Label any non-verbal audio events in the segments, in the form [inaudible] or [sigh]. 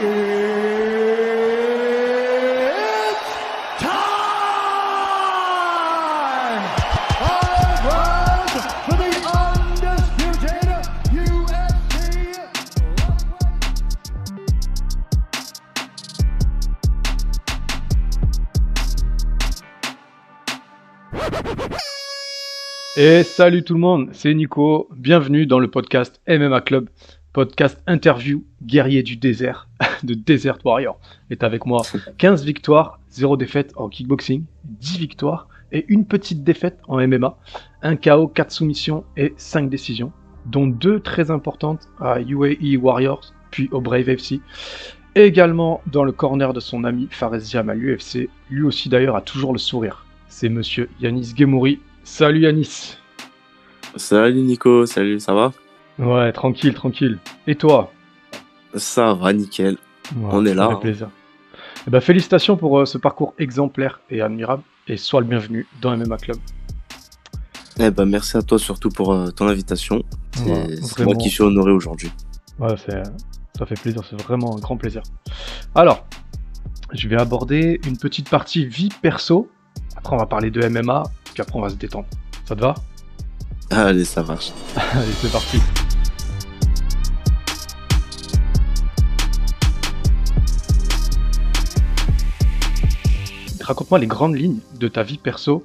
Et salut tout le monde, c'est Nico. Bienvenue dans le podcast MMA Club, podcast interview guerrier du désert, [laughs] de Desert Warrior. Est avec moi 15 victoires, 0 défaite en kickboxing, 10 victoires et une petite défaite en MMA, un KO, 4 soumissions et 5 décisions, dont deux très importantes à UAE Warriors puis au Brave FC. Également dans le corner de son ami Fares Jam à l'UFC, lui aussi d'ailleurs a toujours le sourire. C'est monsieur Yanis Gemouri. Salut Yanis Salut Nico, salut, ça va? Ouais, tranquille, tranquille. Et toi? Ça va, nickel. Ouais, On est ça là, fait hein. plaisir. Eh ben, félicitations pour euh, ce parcours exemplaire et admirable. Et sois le bienvenu dans MMA Club. Eh ben, merci à toi surtout pour euh, ton invitation. C'est Ouais, moi qui suis honoré aujourd'hui. Ouais, c'est- ça fait plaisir, c'est vraiment un grand plaisir. Alors, je vais aborder une petite partie vie perso. Après, on va parler de MMA. Puis après, on va se détendre. Ça te va? Allez, ça marche. [laughs] Allez, c'est parti. Raconte-moi les grandes lignes de ta vie perso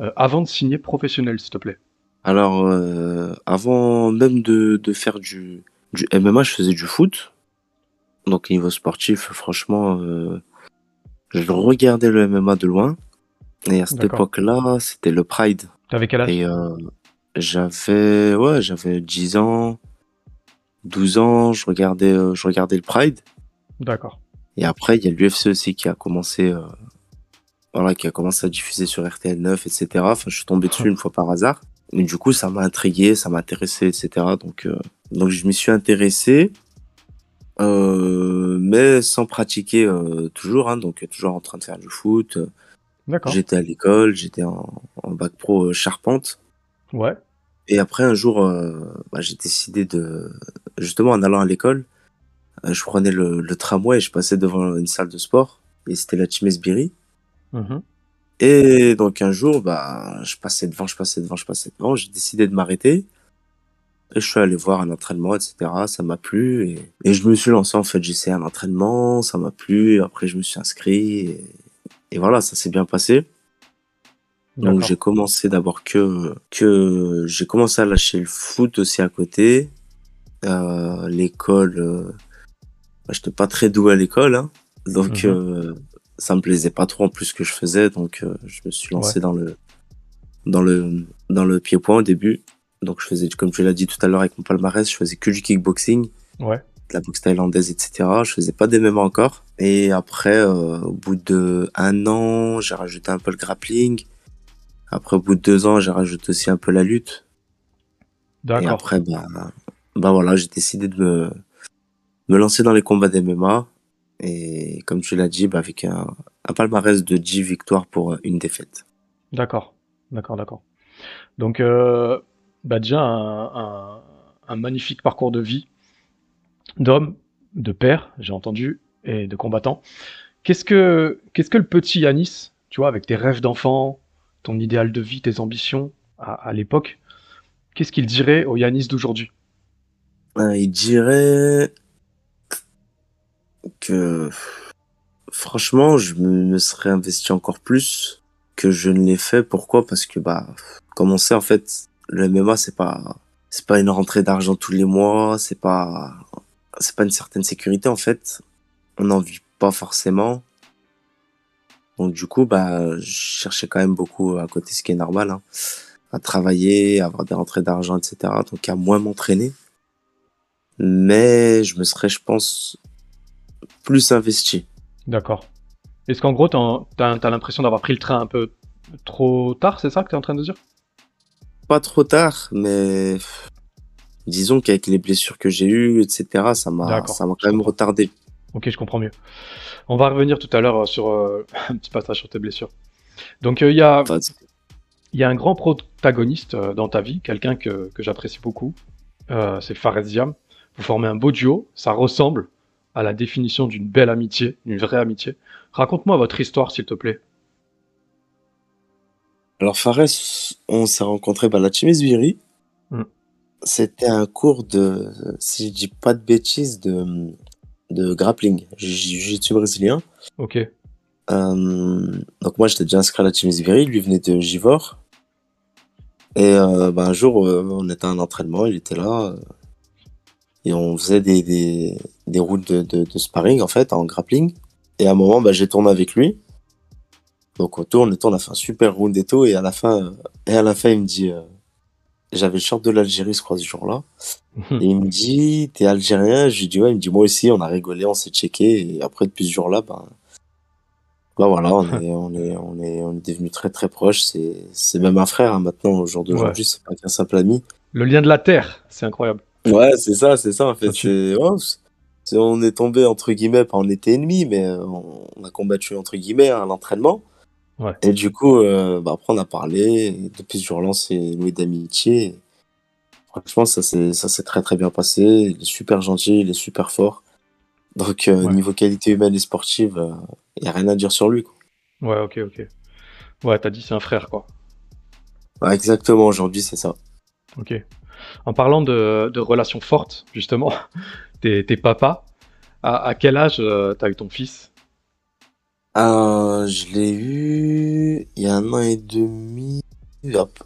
euh, avant de signer professionnel, s'il te plaît. Alors, euh, avant même de, de faire du, du MMA, je faisais du foot. Donc, niveau sportif, franchement, euh, je regardais le MMA de loin. Et à cette époque-là, c'était le Pride. T'avais quel âge? Et j'avais ouais, j'avais 10 ans, 12 ans, je regardais je regardais le Pride D'accord. et après il y a l'UFC aussi qui a commencé euh, voilà, qui a commencé à diffuser sur RTL 9 etc. Enfin, je suis tombé dessus une fois par hasard. Et du coup, ça m'a intrigué, ça m'a intéressé, etc. Donc, euh, donc je m'y suis intéressé, euh, mais sans pratiquer euh, toujours, hein, donc toujours en train de faire du foot. J'étais à l'école, j'étais en, en bac pro euh, charpente. Ouais. Et après, un jour, euh, bah, j'ai décidé de... Justement, en allant à l'école, euh, je prenais le, le tramway et je passais devant une salle de sport. Et c'était la Team Esbiri. Mhm. Et donc, un jour, bah, je passais devant, je passais devant, je passais devant. J'ai décidé de m'arrêter. Et je suis allé voir un entraînement, etc. Ça m'a plu. Et, et je me suis lancé, en fait. J'ai essayé un entraînement, ça m'a plu. Après, je me suis inscrit. Et, et voilà, ça s'est bien passé. Donc j'ai commencé d'abord que que j'ai commencé à lâcher le foot aussi à côté. Euh, l'école, euh, bah, j'étais pas très doué à l'école, hein. donc Mhm. euh, ça me plaisait pas trop en plus ce que je faisais, donc euh, je me suis lancé Ouais. dans le dans le dans le pied-point au début. Donc je faisais, comme tu l'as dit tout à l'heure avec mon palmarès, je faisais que du kickboxing, Ouais. de la boxe thaïlandaise, etc. Je faisais pas des MMA encore. Et après, euh, au bout de un an, j'ai rajouté un peu le grappling. Après, au bout de deux ans, j'ai rajouté aussi un peu la lutte. Et D'accord. après, bah, bah voilà, j'ai décidé de me, me lancer dans les combats d'MMA. Et comme tu l'as dit, bah, avec un, un palmarès de 10 victoires pour une défaite. D'accord. D'accord, d'accord. Donc, euh, bah déjà, un, un- un magnifique parcours de vie d'homme, de père, j'ai entendu, et de combattant. Qu'est-ce que, qu'est-ce que le petit Yanis, tu vois, avec tes rêves d'enfant, ton idéal de vie, tes ambitions à, à l'époque, qu'est-ce qu'il dirait au Yanis d'aujourd'hui? Euh, il dirait que franchement, je me, serais investi encore plus que je ne l'ai fait. Pourquoi? Parce que bah, comme on sait en fait, le MMA c'est pas c'est pas une rentrée d'argent tous les mois, c'est pas c'est pas une certaine sécurité en fait. On n'en vit pas forcément. Donc du coup, bah, je cherchais quand même beaucoup à côté, ce qui est normal, hein, à travailler, à avoir des rentrées d'argent, etc. Donc à moins m'entraîner mais je me serais, je pense, plus investi. D'accord. Est-ce qu'en gros, t'as, t'as l'impression d'avoir pris le train un peu trop tard, c'est ça que t'es en train de dire? Pas trop tard, mais disons qu'avec les blessures que j'ai eues, etc., ça m'a, quand même comprends. retardé. Ok, je comprends mieux. On va revenir tout à l'heure euh, sur euh, [laughs] un petit passage sur tes blessures. Donc, euh, il y, a, y a un grand protagoniste euh, dans ta vie, quelqu'un que, que j'apprécie beaucoup. C'est Fares Diam. Vous formez un beau duo, ça ressemble à la définition d'une belle amitié, d'une vraie amitié. Raconte-moi votre histoire, s'il te plaît. Alors Fares, on s'est rencontrés à la Chimisviri. Mm. C'était un cours de, si je dis pas de bêtises, de, de grappling, jiu-jitsu brésilien. Ok. Euh, donc moi j'étais déjà inscrit à la Chimisviri, lui venait de Givor. Et euh, bah, un jour, euh, on était à un entraînement, il était là. Et on faisait des, des, des routes de, de, de sparring en fait, en grappling. Et à un moment, bah, j'ai tourné avec lui. Donc on tourne et on a fait un super round et tout. Et à la fin, euh, et à la fin il me dit, euh, j'avais le short de l'Algérie, je crois, ce jour-là. Et il me dit, t'es algérien? Je lui dis, ouais, il me dit, moi aussi, on a rigolé, on s'est checké. Et après, depuis ce jour-là, ben, bah voilà, on [laughs] est, on est, on est, on est devenus très très proches. C'est, c'est même un frère, hein, maintenant, au jour d'aujourd'hui, c'est pas qu'un simple ami. Le lien de la terre, c'est incroyable. Ouais, c'est ça, c'est ça, en fait. C'est, c'est- on est tombé, entre guillemets, pas on était ennemis, mais euh, on, on a combattu, entre guillemets, à l'entraînement. Ouais. Et du coup, euh, bah, après, on a parlé. Et depuis ce jour-là, on s'est noué d'amitié. Franchement, ça s'est, ça s'est très très bien passé. Il est super gentil, il est super fort. Donc, euh, Ouais. niveau qualité humaine et sportive, il n'y a rien à dire sur lui. Quoi. Ouais, ok, ok. Ouais, t'as dit c'est un frère, quoi. Ouais, exactement, aujourd'hui, c'est ça. Ok. En parlant de, de relations fortes, justement, [laughs] t'es t'es papa. À, à quel âge euh, t'as eu ton fils? Euh, je l'ai eu il y a un an et demi.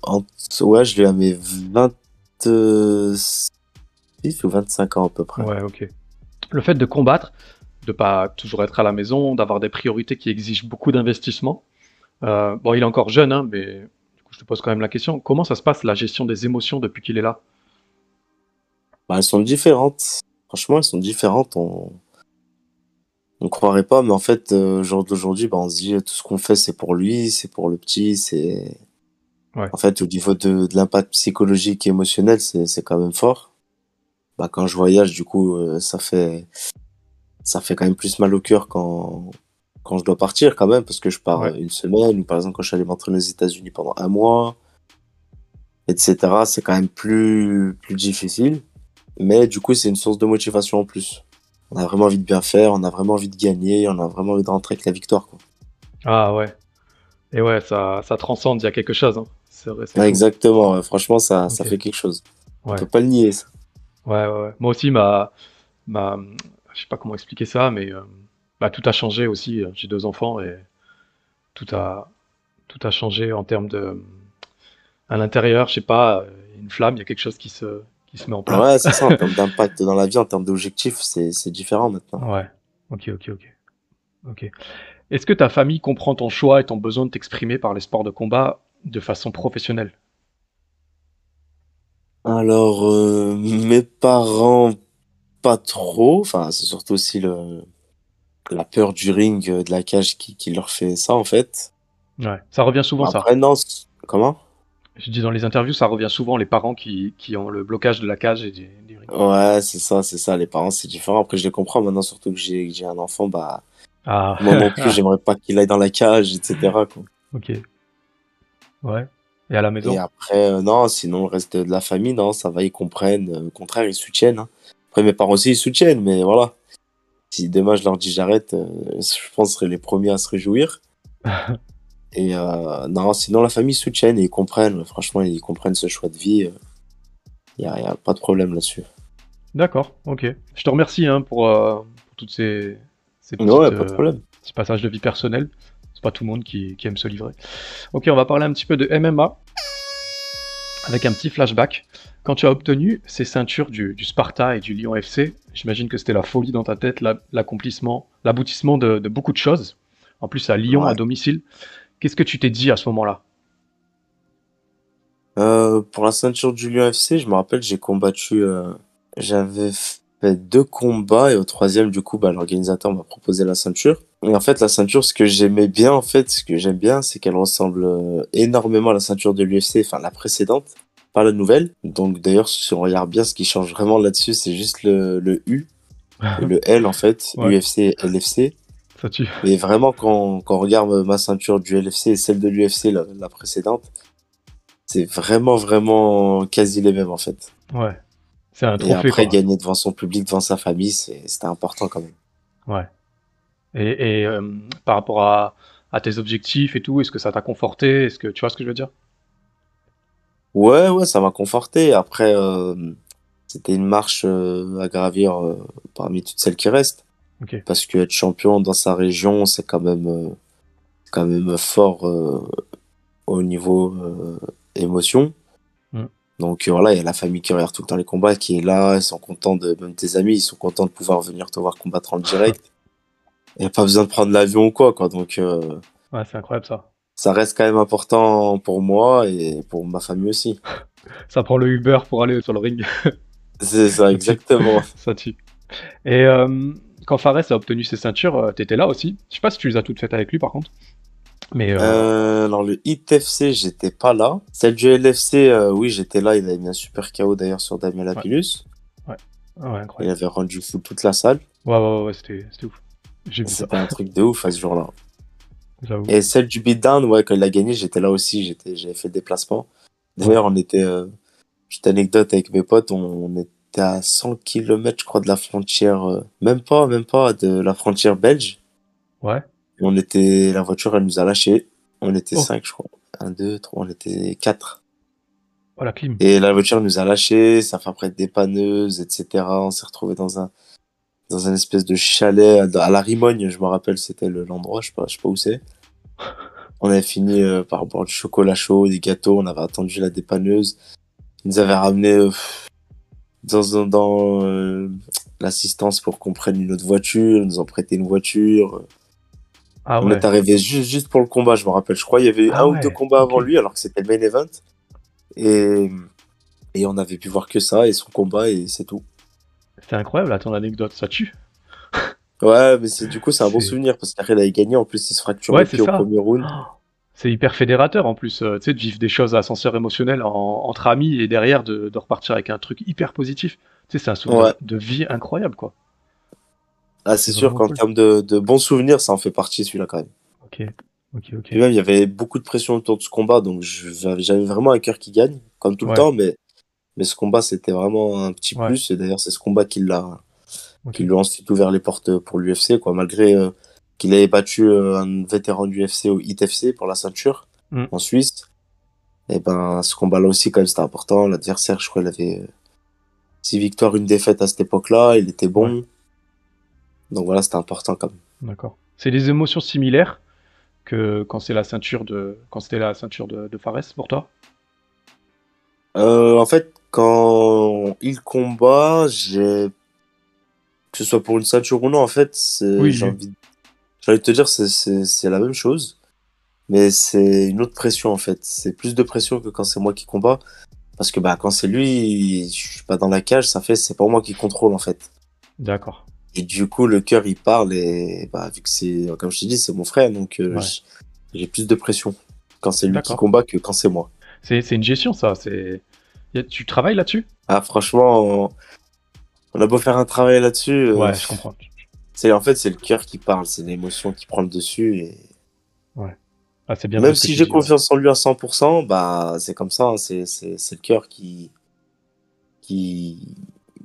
En- Ouais, je l'ai eu à mes 26 ou 25 ans à peu près. Ouais, ok. Le fait de combattre, de pas toujours être à la maison, d'avoir des priorités qui exigent beaucoup d'investissement. euh, bon, il est encore jeune, hein, mais je te pose quand même la question. Comment ça se passe la gestion des émotions depuis qu'il est là? Bah, elles sont différentes. Franchement, elles sont différentes. On on croirait pas, mais en fait, euh, au jour d'aujourd'hui, bah, on se dit tout ce qu'on fait, c'est pour lui, c'est pour le petit, c'est. Ouais. En fait, au niveau de, de l'impact psychologique et émotionnel, c'est c'est quand même fort. Bah, quand je voyage, du coup, euh, ça fait ça fait quand même plus mal au cœur quand quand je dois partir quand même, parce que je pars Ouais. euh, une semaine ou par exemple quand je suis allé m'entraîner aux États-Unis pendant un mois, etc. C'est quand même plus plus difficile. Mais du coup, c'est une source de motivation en plus. On a vraiment envie de bien faire, on a vraiment envie de gagner, on a vraiment envie de rentrer avec la victoire. Quoi. Ah ouais. Et ouais, ça, ça transcende, il y a quelque chose. hein. C'est vrai, Ouais, exactement, ouais. franchement, ça, ça fait quelque chose. On Ouais. peut pas le nier. Ça. Ouais, ouais, ouais. Moi aussi, ma, ma, je sais pas comment expliquer ça, mais euh, bah, tout a changé aussi. J'ai deux enfants et tout a, tout a changé en termes de, à l'intérieur, je sais pas, euh, une flamme, il y a quelque chose qui se, qui se met en place. Ouais, c'est ça, en termes d'impact dans la vie, en termes d'objectifs, c'est c'est différent maintenant. Ouais. Ok, ok, ok. Ok. Est-ce que ta famille comprend ton choix et ton besoin de t'exprimer par les sports de combat de façon professionnelle? Alors, euh, mes parents, pas trop. Enfin, c'est surtout aussi le, la peur du ring, euh, de la cage qui, qui leur fait ça, en fait. Ouais. Ça revient souvent, ça. Après, non, c'est- comment? Je dis dans les interviews, ça revient souvent, les parents qui, qui ont le blocage de la cage et du, du ring. Ouais, c'est ça, c'est ça. Les parents, c'est différent. Après, je les comprends maintenant, surtout que j'ai un enfant, bah, Ah, moi non [laughs] plus, j'aimerais pas qu'il aille dans la cage, etc. quoi. ok. Ouais. Et à la maison? Et après, euh, non, sinon, le reste de la famille, non, ça va, ils comprennent. Au contraire, ils soutiennent. hein. Après, mes parents aussi, ils soutiennent, mais voilà. Si demain je leur dis j'arrête, euh, je pense que ce seraient les premiers à se réjouir. [laughs] Et euh, non, sinon, la famille soutient et ils comprennent. Franchement, ils comprennent ce choix de vie. Il n'y a, y a pas de problème là-dessus. D'accord, ok. Je te remercie hein, pour, euh, pour toutes ces, ces petites, Ouais, pas de problème. petits passages de vie personnelle. C'est pas tout le monde qui, qui aime se livrer. Ok, on va parler un petit peu de MMA avec un petit flashback. Quand tu as obtenu ces ceintures du, du Sparta et du Lyon FC, j'imagine que c'était la folie dans ta tête, la- l'accomplissement, l'aboutissement de, de beaucoup de choses. En plus, à Lyon, Ouais. à domicile. Qu'est-ce que tu t'es dit à ce moment-là? Euh, pour la ceinture du Lyon FC, je me rappelle, j'ai combattu. euh, J'avais fait deux combats et au troisième, du coup, bah, l'organisateur m'a proposé la ceinture. Et en fait, la ceinture, ce que j'aimais bien, en fait, ce que j'aime bien, c'est qu'elle ressemble euh, énormément à la ceinture de l'UFC, enfin la précédente, pas la nouvelle. Donc d'ailleurs, si on regarde bien, ce qui change vraiment là-dessus, c'est juste le, le U et le L, en fait, [laughs] Ouais. UFC et LFC. Ça tue. Et vraiment, quand, quand on regarde ma ceinture du LFC et celle de l'UFC, la, la précédente, c'est vraiment, vraiment quasi les mêmes en fait. Ouais. C'est un Et trophée, après, quoi. gagner devant son public, devant sa famille, c'était important quand même. Ouais. Et, et, euh, par rapport à, à tes objectifs et tout, est-ce que ça t'a conforté? Est-ce que tu vois ce que je veux dire? Ouais, ouais, ça m'a conforté. Après, euh, c'était une marche euh, à gravir euh, parmi toutes celles qui restent. Parce que être champion dans sa région, c'est quand même, quand même fort au niveau émotion. Mm. Donc voilà, il y a la famille qui regarde tout le temps les combats, qui est là, ils sont contents de, même tes amis, ils sont contents de pouvoir venir te voir combattre en direct. [laughs] Il n'y a pas besoin de prendre l'avion ou quoi, quoi. Donc Ouais, c'est incroyable ça. Ça reste quand même important pour moi et pour ma famille aussi. [laughs] Ça prend le Uber pour aller sur le ring. [laughs] C'est ça, exactement. [laughs] Ça tue. Et euh, quand Fares a obtenu ses ceintures, euh, t'étais là aussi. Je sais pas si tu les as toutes faites avec lui par contre. Mais euh, Euh, alors le Hit FC, j'étais pas là. Celle du LFC, euh, oui, j'étais là. Il avait mis un super KO d'ailleurs sur Damien Lapillus. ouais, Il incroyable. avait rendu fou toute la salle. Ouais, ouais, ouais, ouais, c'était ouf. C'était un truc de ouf à ce jour-là. Et celle du beatdown, ouais, quand il a gagné, j'étais là aussi. J'étais, j'avais fait le déplacement. D'ailleurs, on était, euh, petite anecdote avec mes potes, on, on était à 100 km, je crois, de la frontière, euh, même pas, même pas, de la frontière belge. Ouais. Et on était, la voiture, elle nous a lâchés. On était Oh. 5, je crois. 1, 2, 3, on était 4. Oh la clim. Et la voiture nous a lâchés, ça fait après être dépanneuse, etc. On s'est retrouvé dans un, dans un espèce de chalet à, à la Rimogne, je me rappelle, c'était le- l'endroit, je sais pas, je sais pas où c'est. On avait fini euh, par boire du chocolat chaud, des gâteaux, on avait attendu la dépanneuse. Ils nous avaient ramené euh, dans, dans euh, l'assistance pour qu'on prenne une autre voiture, ils nous ont prêté une voiture. Ah On ouais. est arrivé juste, juste pour le combat, je me rappelle. Je crois qu'il y avait Ah un ouais, ou deux combats avant lui, alors que c'était le main event. Et, et on avait pu voir que ça et son combat et c'est tout. C'était incroyable là, ton anecdote, ça tue. Ouais, mais c'est du coup c'est un bon souvenir parce qu'après il avait gagné. En plus, il se fracture Ouais, le au premier round. Oh, C'est hyper fédérateur en plus, euh, tu sais, de vivre des choses à ascenseur émotionnel en- entre amis et derrière de, de repartir avec un truc hyper positif. Tu sais, c'est un souvenir Ouais. de vie incroyable quoi. Ah, c'est sûr qu'en cool. termes de, de bons souvenirs, ça en fait partie celui-là quand même. Ok, ok, ok. Et même, il y avait beaucoup de pression autour de ce combat, donc j'avais j'avais vraiment un cœur qui gagne, comme tout Ouais. le temps, mais, mais ce combat c'était vraiment un petit Ouais. plus. Et d'ailleurs, c'est ce combat qui l'a Ok. qui lui a ensuite ouvert les portes pour l'UFC, quoi, malgré euh, qu'il avait battu euh, un vétéran du UFC au HIT FC pour la ceinture Mm. en Suisse. Et ben, ce combat-là aussi, quand même, c'était important. L'adversaire, je crois, il avait euh, six victoires, une défaite à cette époque-là. Il était bon. Donc voilà, c'était important quand même. D'accord. C'est des émotions similaires que quand c'est la ceinture de quand c'était la ceinture de, de Fares pour toi? Euh, en fait, quand il combat, j'ai que ce soit pour une ceinture ou non, en fait, c'est- Oui, j'ai oui. envie, j'ai envie de te dire, c'est- c'est c'est la même chose, mais c'est une autre pression en fait. C'est plus de pression que quand c'est moi qui combat, parce que bah quand c'est lui, je suis pas dans la cage, ça fait c'est pas moi qui contrôle en fait. D'accord. Et du coup, le cœur il parle et bah vu que c'est comme je t'ai dit, c'est mon frère, donc euh, Ouais. j'ai plus de pression quand c'est lui qui combat que quand c'est moi. C'est c'est une gestion ça. C'est a- tu travailles là-dessus? Ah franchement, on, on a beau faire un travail là-dessus. euh, Ouais, je comprends. C'est en fait c'est le cœur qui parle, c'est l'émotion qui prend le dessus et Ah, c'est bien. même si j'ai ouais. confiance en lui à 100%, bah c'est comme ça, hein, c'est le cœur qui qui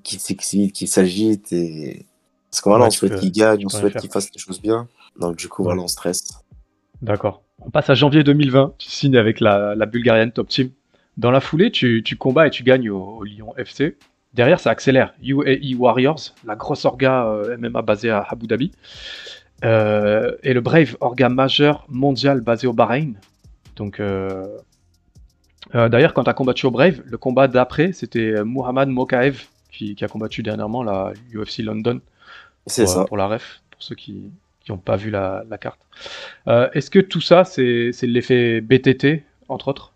qui s'excite, qui s'agite et parce que voilà, Ouais, on souhaite qu'il gagne, on souhaite qu'il fasse les choses bien. Donc du coup Ouais. voilà, on stresse. D'accord. On passe à janvier 2020. Tu signes avec la, la Bulgarienne Top Team. Dans la foulée, tu, tu combats et tu gagnes au, au Lyon FC. Derrière, ça accélère. UAE Warriors, la grosse orga euh, MMA basée à Abu Dhabi. Euh, et le Brave, orga majeur mondial basé au Bahreïn. Donc, euh, euh, d'ailleurs, quand tu as combattu au Brave, le combat d'après, c'était Mohamed Mokaev qui, qui a combattu dernièrement la UFC London C'est pour, ça. pour la ref, pour ceux qui n'ont pas vu la, la carte. Est-ce que tout ça, c'est l'effet BTT, entre autres?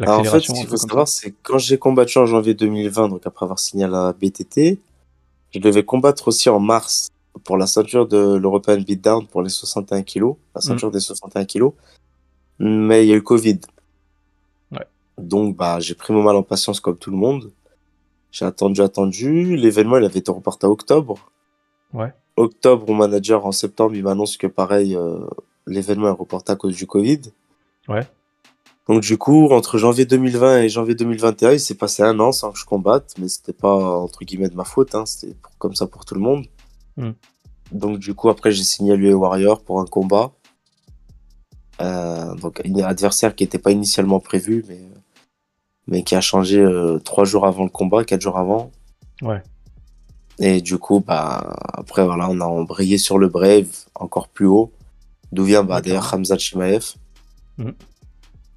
Alors, en fait, ce qu'il faut savoir, c'est quand j'ai combattu en janvier 2020, donc après avoir signé à la BTT, je devais combattre aussi en mars pour la ceinture de l'European Beatdown pour les 61 kilos, la ceinture des 61 kilos. Mais il y a eu Covid. Ouais. Donc, bah, j'ai pris mon mal en patience comme tout le monde. J'ai attendu, attendu. L'événement, il avait été reporté à octobre. Ouais. Octobre, mon manager, en septembre, il m'annonce que pareil, euh, l'événement est reporté à cause du Covid. Ouais. Donc du coup, entre janvier 2020 et janvier 2021, il s'est passé un an sans que je combatte, mais c'était pas entre guillemets de ma faute, hein, c'était comme ça pour tout le monde. Hmm. Donc du coup, après, j'ai signé à l'UE Warrior pour un combat. Euh, donc un adversaire qui n'était pas initialement prévu, mais, mais qui a changé euh, trois jours avant le combat, quatre jours avant. Ouais. Et du coup, bah, après, voilà, on a embrayé sur le Brave encore plus haut. D'où vient bah, d'ailleurs Hamza Chimaev. Mhm.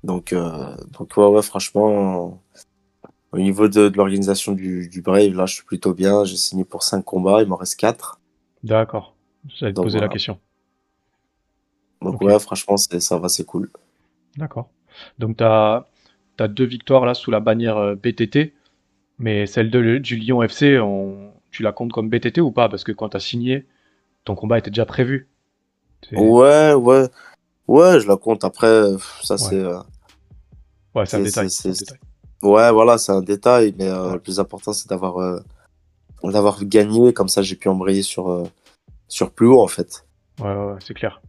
Donc, euh, donc ouais, ouais, franchement, au niveau de, de l'organisation du, du Brave, là, je suis plutôt bien. J'ai signé pour cinq combats, il m'en reste quatre. D'accord. J'allais te poser la question. Donc ouais, franchement, ça va, c'est cool. D'accord. Donc, tu as, deux victoires là sous la bannière euh, BTT, mais celle de, du Lyon FC, on, tu la comptes comme BTT ou pas? Parce que quand tu as signé, ton combat était déjà prévu. Ouais, ouais, ouais, je la compte. Après, ça, c'est, euh, Ouais, c'est un détail. ouais, voilà, c'est un détail, mais euh, Ouais. le plus important, c'est d'avoir, euh, d'avoir gagné. Comme ça, j'ai pu embrayer sur, euh, sur plus haut, en fait. Ouais, ouais, c'est clair.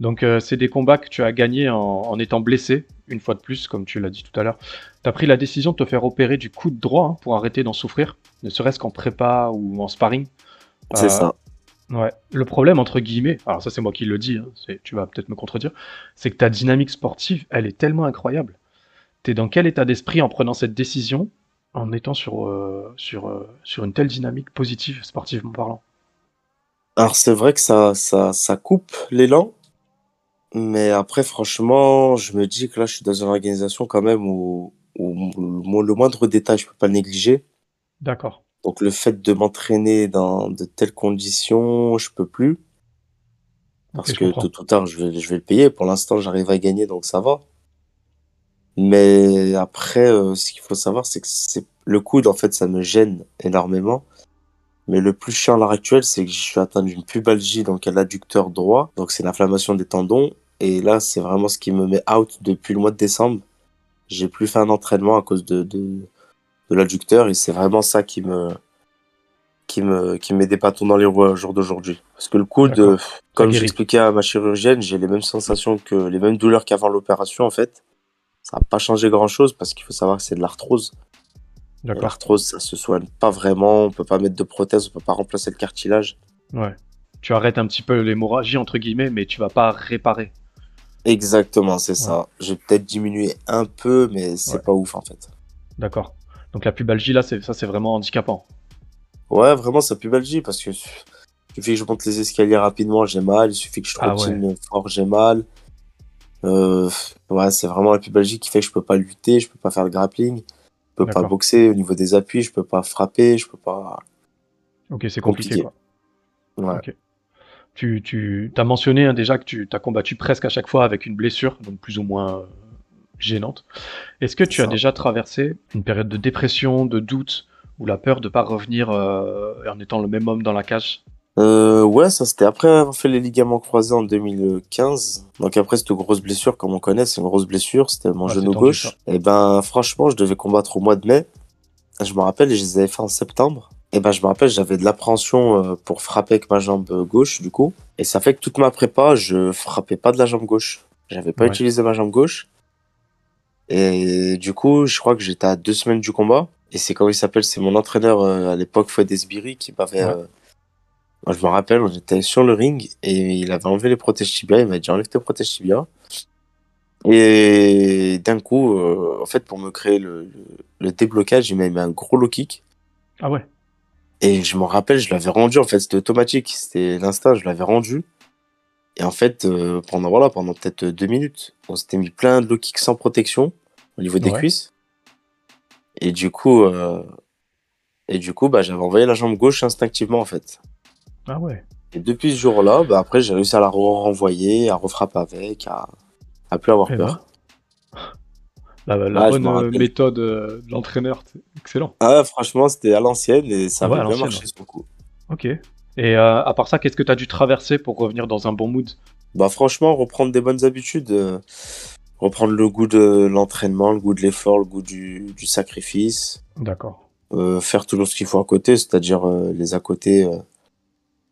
Donc, euh, c'est des combats que tu as gagnés en, en étant blessé, une fois de plus, comme tu l'as dit tout à l'heure. Tu as pris la décision de te faire opérer du coude droit hein, pour arrêter d'en souffrir, ne serait-ce qu'en prépa ou en sparring. C'est ça. Ouais. Le problème, entre guillemets, alors ça c'est moi qui le dis, hein, tu vas peut-être me contredire, c'est que ta dynamique sportive, elle est tellement incroyable. T'es dans quel état d'esprit en prenant cette décision, en étant sur, euh, sur, euh, sur une telle dynamique positive, sportivement parlant? Alors, c'est vrai que ça, ça, ça coupe l'élan. Mais après, franchement, je me dis que là, je suis dans une organisation quand même où, où le moindre détail, je peux pas le négliger. D'accord. Donc, le fait de m'entraîner dans de telles conditions, je peux plus. Parce que tôt ou tard, je vais, je vais le payer. Pour l'instant, j'arrive à gagner, donc ça va. Mais après, euh, ce qu'il faut savoir, c'est que c'est le coude, en fait, ça me gêne énormément. Mais le plus chiant à l'heure actuelle, c'est que je suis atteint d'une pubalgie, donc à l'adducteur droit. Donc c'est l'inflammation des tendons. Et là, c'est vraiment ce qui me met out depuis le mois de décembre. J'ai plus fait un entraînement à cause de, de, de l'adducteur. Et c'est vraiment ça qui me, qui me, qui me met des bâtons dans les roues au jour d'aujourd'hui. Parce que le coude, euh, comme j'expliquais à ma chirurgienne, j'ai les mêmes sensations que, les mêmes douleurs qu'avant l'opération, en fait. Ça n'a pas changé grand chose parce qu'il faut savoir que c'est de l'arthrose. L'arthrose, ça se soigne pas vraiment. On peut pas mettre de prothèse, on peut pas remplacer le cartilage. Ouais. Tu arrêtes un petit peu l'hémorragie, entre guillemets, mais tu vas pas réparer. Exactement, c'est ça. J'ai peut-être diminué un peu, mais c'est Ouais. pas ouf en fait. D'accord. Donc la pubalgie, là, c'est, ça, c'est vraiment handicapant. Ouais, vraiment, ça pubalgie parce que il suffit que je monte les escaliers rapidement, j'ai mal. Il suffit que je Ah trottine fort, j'ai mal. Euh, ouais, c'est vraiment la pubalgie qui fait que je peux pas lutter, je peux pas faire de grappling, je peux pas boxer au niveau des appuis, je peux pas frapper, je peux pas. Ok, c'est compliqué, Compliqué. quoi. Ouais. Ok. Tu, tu as mentionné hein, déjà que tu as combattu presque à chaque fois avec une blessure, donc plus ou moins euh, gênante. Est-ce que tu as déjà traversé une période de dépression, de doute, ou la peur de pas revenir euh, en étant le même homme dans la cage? Euh, ouais, ça c'était après avoir fait les ligaments croisés en 2015. Donc après cette grosse blessure, comme on connaît, c'est une grosse blessure, c'était mon c'est genou gauche. Et ben franchement, je devais combattre au mois de mai. Je me rappelle, et je les avais fait en septembre. Et ben je me rappelle, j'avais de l'appréhension euh, pour frapper avec ma jambe gauche du coup. Et ça fait que toute ma prépa, je frappais pas de la jambe gauche. J'avais pas Ouais. utilisé ma jambe gauche. Et du coup, je crois que j'étais à deux semaines du combat. Et c'est comment il s'appelle, c'est mon entraîneur euh, à l'époque, Fouad Esbiri, qui m'avait Ouais. euh, je me rappelle, on était sur le ring et il avait enlevé les protèges tibia. Il m'a dit enlève tes protèges tibia. Et d'un coup, euh, en fait, pour me créer le, déblocage, il m'a mis un gros low kick. Ah ouais Et je me rappelle, je l'avais rendu. En fait, c'était automatique. C'était l'instinct, je l'avais rendu. Et en fait, euh, pendant, voilà, pendant peut-être deux minutes, on s'était mis plein de low kicks sans protection au niveau des Ouais. cuisses. Et du coup, euh, et du coup, bah, j'avais envoyé la jambe gauche instinctivement, en fait. Ah ouais Et depuis ce jour-là, bah après, j'ai réussi à la renvoyer, à refrapper avec, à, à plus avoir Eh peur. La, la Ouais, bonne euh, méthode euh, de l'entraîneur, excellent. Ah, franchement, c'était à l'ancienne et ça Ouais, avait à bien marché ouais. sur le coup. Ok. Et euh, à part ça, qu'est-ce que tu as dû traverser pour revenir dans un bon mood? Bah franchement, reprendre des bonnes habitudes, euh, reprendre le goût de l'entraînement, le goût de l'effort, le goût du, du sacrifice, D'accord. euh, faire toujours ce qu'il faut à côté, c'est-à-dire les à côté,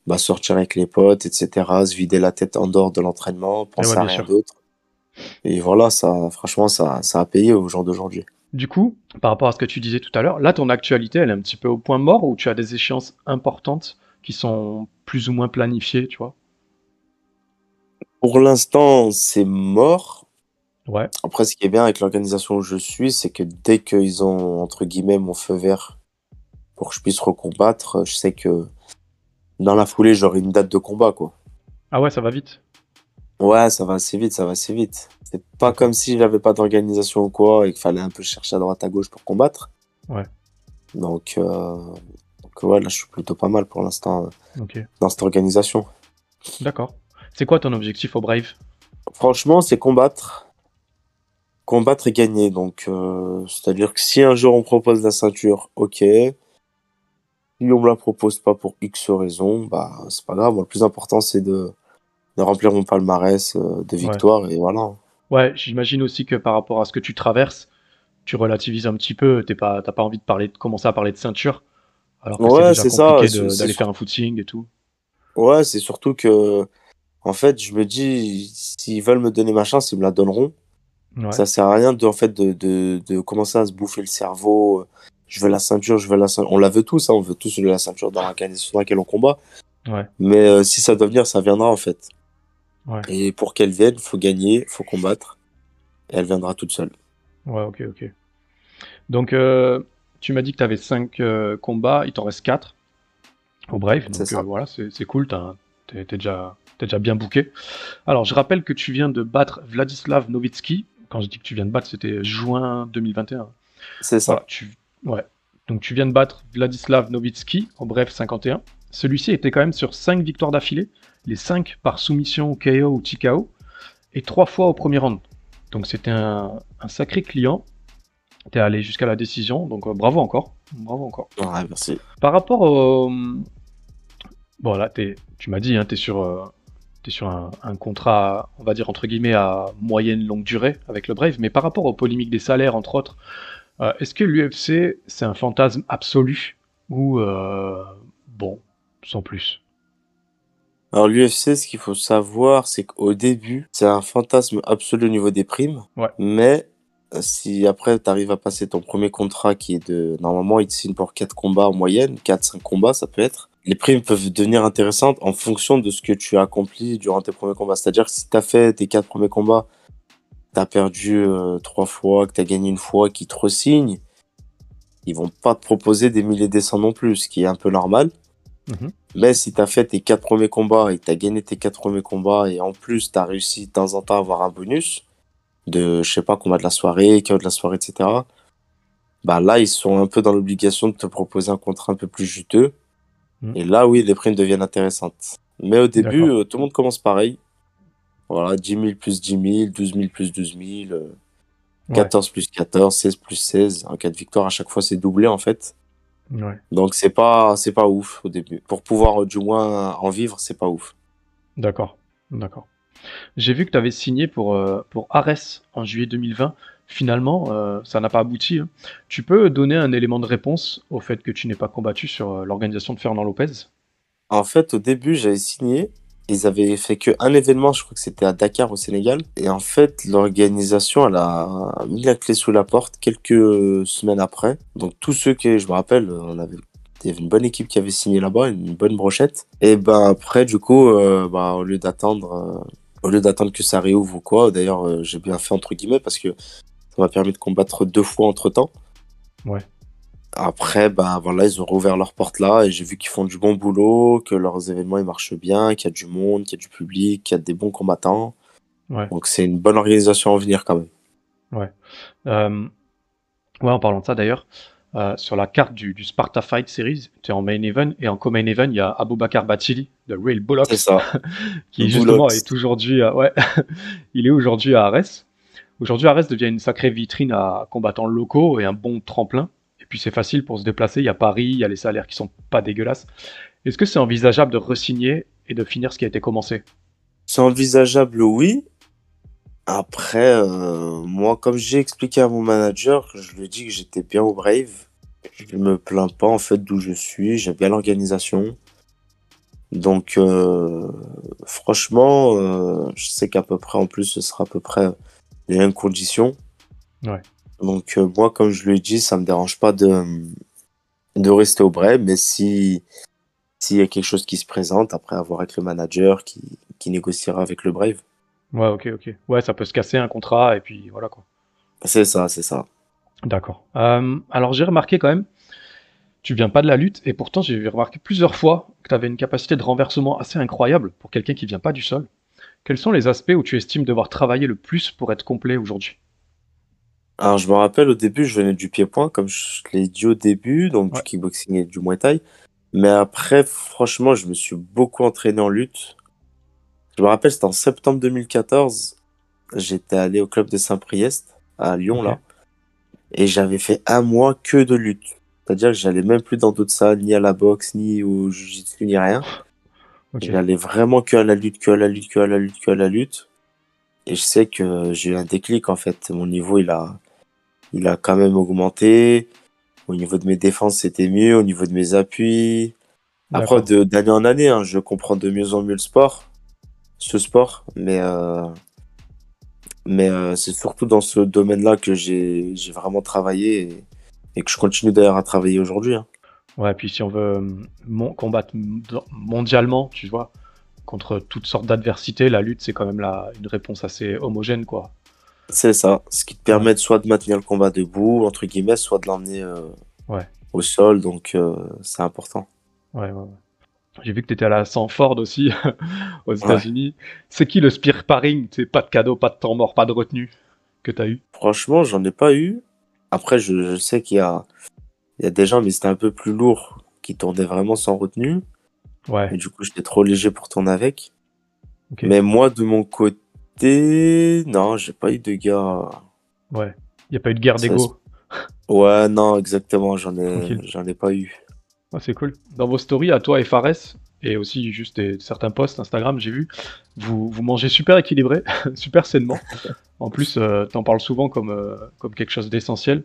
bah, sortir avec les potes, etc., se vider la tête en dehors de l'entraînement, penser ouais, à rien d'autre. Et voilà, ça, franchement, ça, ça a payé au jour d'aujourd'hui. Du coup, par rapport à ce que tu disais tout à l'heure, là, ton actualité, elle est un petit peu au point mort ou tu as des échéances importantes qui sont plus ou moins planifiés, tu vois? Pour l'instant, c'est mort. Ouais. Après, ce qui est bien avec l'organisation où je suis, c'est que dès qu'ils ont, entre guillemets, mon feu vert pour que je puisse recombattre, je sais que dans la foulée, j'aurai une date de combat, quoi. Ah ouais, ça va vite. Ouais, ça va assez vite, ça va assez vite. C'est pas comme si j'avais pas d'organisation ou quoi et qu'il fallait un peu chercher à droite à gauche pour combattre. Ouais. Donc, euh, donc ouais, là, je suis plutôt pas mal pour l'instant euh, dans cette organisation. D'accord. C'est quoi ton objectif au Brave? Franchement, c'est combattre. Combattre et gagner. Donc, euh, c'est-à-dire que si un jour on propose la ceinture, ok. Si on me la propose pas pour X raison, bah, c'est pas grave. Moi, le plus important, c'est de, de remplir mon palmarès euh, de victoires et voilà. Ouais, j'imagine aussi que par rapport à ce que tu traverses, tu relativises un petit peu. T'es pas, t'as pas envie de parler, de commencer à parler de ceinture, alors que Ouais, c'est compliqué d'aller faire un footing et tout. Ouais, c'est surtout que, en fait, je me dis, s'ils veulent me donner ma chance, ils me la donneront. Ouais. Ça sert à rien de, en fait, de, de, de commencer à se bouffer le cerveau. Je veux la ceinture, je veux la ceinture. On la veut tous, hein, on veut tous la ceinture dans laquelle, sur laquelle on combat. Ouais. Mais euh, si ça doit venir, ça viendra, en fait. Ouais. Et pour qu'elle vienne, faut gagner, faut combattre. Et elle viendra toute seule. Ouais, ok, ok. Donc, euh, tu m'as dit que tu avais 5 combats, il t'en reste 4 au Brave. C'est Donc, ça. euh, voilà, c'est cool, t'es déjà, déjà bien booké. Alors, je rappelle que tu viens de battre Vladislav Novitsky. Quand je dis que tu viens de battre, c'était juin 2021. C'est ça. Voilà, tu... Ouais. Donc, tu viens de battre Vladislav Novitsky en Brave 51. Celui-ci était quand même sur 5 victoires d'affilée, les 5 par soumission, KO ou TKO, et 3 fois au premier round. Donc, c'était un, un sacré client. T'es allé jusqu'à la décision, donc euh, bravo encore. Bravo encore. Ouais, merci. Par rapport au. Bon, là, t'es- tu m'as dit, hein, tu es sur, euh, t'es sur un, un contrat, on va dire, entre guillemets, à moyenne longue durée avec le Brave, mais par rapport aux polémiques des salaires, entre autres, euh, est-ce que l'UFC, c'est un fantasme absolu ou. euh, bon, sans plus? Alors, l'UFC, ce qu'il faut savoir, c'est qu'au début, c'est un fantasme absolu au niveau des primes. Ouais. Mais euh, si après, tu arrives à passer ton premier contrat qui est de. Normalement, il te signe pour 4 combats en moyenne, 4-5 combats, ça peut être. Les primes peuvent devenir intéressantes en fonction de ce que tu as accompli durant tes premiers combats. C'est-à-dire que si tu as fait tes 4 premiers combats, tu as perdu 3 fois, que tu as gagné une fois, qu'ils te re-signent, ils vont pas te proposer des milliers des cents non plus, ce qui est un peu normal. Mhm. Mais si tu as fait tes quatre premiers combats et que tu as gagné tes quatre premiers combats et en plus tu as réussi de temps en temps à avoir un bonus de, je sais pas, combat de la soirée, KO de la soirée, etc. Bah là, ils sont un peu dans l'obligation de te proposer un contrat un peu plus juteux. Mhm. Et là, oui, les primes deviennent intéressantes. Mais au début, euh, tout le monde commence pareil. Voilà, 10 000 plus 10 000, 12 000 plus 12 000, euh, Ouais. 14 plus 14, 16 plus 16. En cas de victoire, à chaque fois, c'est doublé en fait. Ouais. Donc c'est pas c'est pas ouf au début. Pour pouvoir euh, du moins en vivre, c'est pas ouf. D'accord, d'accord. J'ai vu que tu avais signé pour, euh, pour Ares en juillet 2020. Finalement, euh, ça n'a pas abouti. hein. Tu peux donner un élément de réponse au fait que tu n'aies pas combattu sur euh, l'organisation de Fernand Lopez? En fait, au début, j'avais signé. Ils avaient fait que un événement, je crois que c'était à Dakar au Sénégal. Et en fait, l'organisation, elle a mis la clé sous la porte quelques semaines après. Donc tous ceux qui, je me rappelle, on avait il y avait une bonne équipe qui avait signé là-bas, une bonne brochette. Et ben après, du coup, euh, bah, au lieu d'attendre, euh, au lieu d'attendre que ça réouvre ou quoi, d'ailleurs, euh, j'ai bien fait entre guillemets parce que ça m'a permis de combattre deux fois entre temps. Ouais. Après, bah voilà, ils ont rouvert leurs portes là et j'ai vu qu'ils font du bon boulot, que leurs événements ils marchent bien, qu'il y a du monde, qu'il y a du public, qu'il y a des bons combattants. Ouais. Donc c'est une bonne organisation à venir quand même. Euh, Ouais, en parlant de ça d'ailleurs, euh, sur la carte du, du Sparta Fight Series, tu es en main event et en co-main event, il y a Aboubakar Bathily de Real Bullocks C'est ça. [laughs] qui justement Bullocks. est aujourd'hui à, ouais, [laughs] il est aujourd'hui à Arès. Aujourd'hui, Arès devient une sacrée vitrine à combattants locaux et un bon tremplin. Puis c'est facile pour se déplacer. Il y a Paris, il y a les salaires qui sont pas dégueulasses. Est-ce que c'est envisageable de resigner et de finir ce qui a été commencé? C'est envisageable, oui. Après, euh, moi, comme j'ai expliqué à mon manager, je lui ai dit que j'étais bien au Brave. Je me plains pas en fait d'où je suis, j'aime bien l'organisation. Donc, euh, franchement, euh, je sais qu'à peu près, en plus, ce sera à peu près les mêmes conditions. Ouais. Donc, euh, moi, comme je lui ai dit, ça me dérange pas de, de rester au Brave, mais si, s'il y a quelque chose qui se présente, après avoir avec le manager qui, qui négociera avec le Brave. Ouais, ok, ok. Ouais, ça peut se casser un contrat et puis voilà quoi. C'est ça, c'est ça. D'accord. Euh, alors j'ai remarqué quand même, tu viens pas de la lutte et pourtant j'ai remarqué plusieurs fois que tu avais une capacité de renversement assez incroyable pour quelqu'un qui vient pas du sol. Quels sont les aspects où tu estimes devoir travailler le plus pour être complet aujourd'hui? Alors, je me rappelle au début, je venais du pied-point, comme je l'ai dit au début, donc Ouais. du kickboxing et du muay thai. Mais après, franchement, je me suis beaucoup entraîné en lutte. Je me rappelle, c'était en septembre 2014. J'étais allé au club de Saint-Priest, à Lyon, là. Et j'avais fait un mois que de lutte. C'est-à-dire que j'allais même plus dans d'autres salles, ni à la boxe, ni au jiu-jitsu, ni rien. J'allais vraiment que à la lutte, que à la lutte, que à la lutte, que à la lutte. Et je sais que j'ai eu un déclic en fait. Mon niveau il a, il a quand même augmenté. Au niveau de mes défenses c'était mieux. Au niveau de mes appuis. Après d'année en année, hein, je comprends de mieux en mieux le sport, ce sport. Mais euh, mais euh, c'est surtout dans ce domaine-là que j'ai vraiment travaillé et, et que je continue d'ailleurs à travailler aujourd'hui. hein. Ouais, puis si on veut euh, mon- combattre mondialement, tu vois, contre toutes sortes d'adversités, la lutte c'est quand même la, une réponse assez homogène quoi. C'est ça, ce qui te permet de soit de maintenir le combat debout, entre guillemets, soit de l'emmener euh, Ouais. au sol, donc euh, c'est important. Ouais. J'ai vu que tu étais à la Sanford aussi, [laughs] aux États-Unis. C'est qui le spear paring? C'est pas de cadeau, pas de temps mort, pas de retenue que t'as eu? Franchement, j'en ai pas eu. Après, je, je sais qu'il y a, il y a des gens, mais c'était un peu plus lourd, qui tournaient vraiment sans retenue. Ouais, Et du coup, j'étais trop léger pour tourner avec. Mais moi, de mon côté, non, j'ai pas eu de gars. Ouais. Y a pas eu de guerre d'ego. Ouais, non, exactement, j'en ai, j'en ai pas eu. Ouais, c'est cool. Dans vos stories, à toi et Fares, et aussi juste des- certains posts Instagram, j'ai vu, vous, vous mangez super équilibré, [laughs] super sainement. En plus, euh, t'en parles souvent comme, euh, comme quelque chose d'essentiel.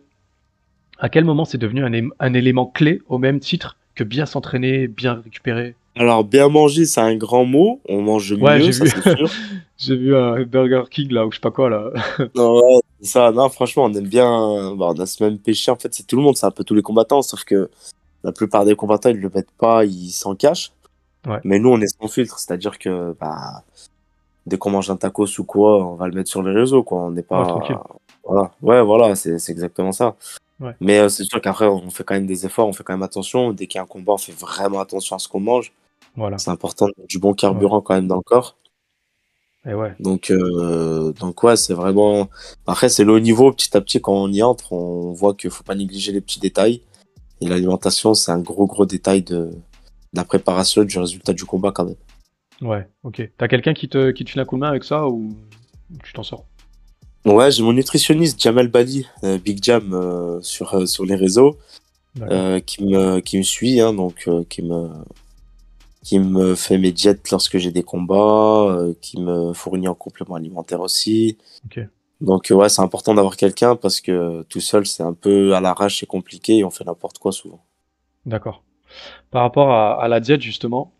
À quel moment c'est devenu un élément clé au même titre que bien s'entraîner, bien récupérer? Alors, bien manger, c'est un grand mot. On mange Ouais, mieux, ça c'est sûr. [laughs] J'ai vu un Burger King là, ou je sais pas quoi là. [laughs] Ouais, c'est ça, non, franchement, on aime bien. bah, on a ce même péché, en fait, c'est tout le monde, c'est un peu tous les combattants, sauf que la plupart des combattants, ils le mettent pas, ils s'en cachent. Ouais. Mais nous, on est sans filtre, c'est-à-dire que, bah, dès qu'on mange un tacos ou quoi, on va le mettre sur les réseaux, quoi. On n'est pas. Ouais. Voilà, ouais, voilà, c'est exactement ça. Ouais. Mais euh, c'est sûr qu'après, on fait quand même des efforts, on fait quand même attention. Dès qu'il y a un combat, on fait vraiment attention à ce qu'on mange. Voilà. C'est important du bon carburant quand même dans le corps. Et ouais. Donc, euh, donc ouais, c'est vraiment. Après, c'est le haut niveau. Petit à petit, quand on y entre, on voit qu'il faut pas négliger les petits détails. Et l'alimentation, c'est un gros, gros détail de, de la préparation du résultat du combat quand même. Ouais, ok. T'as quelqu'un qui te, qui te file un coup de main avec ça ou tu t'en sors? Ouais, j'ai mon nutritionniste Jamal Bali, euh, Big Jam euh, sur sur les réseaux, qui me qui me suit, hein, donc qui me qui me fait mes diètes lorsque j'ai des combats, euh, qui me fournit en complément alimentaire aussi. Donc euh, ouais, c'est important d'avoir quelqu'un parce que tout seul, c'est un peu à l'arrache, c'est compliqué et on fait n'importe quoi souvent. D'accord. Par rapport à, à la diète, justement,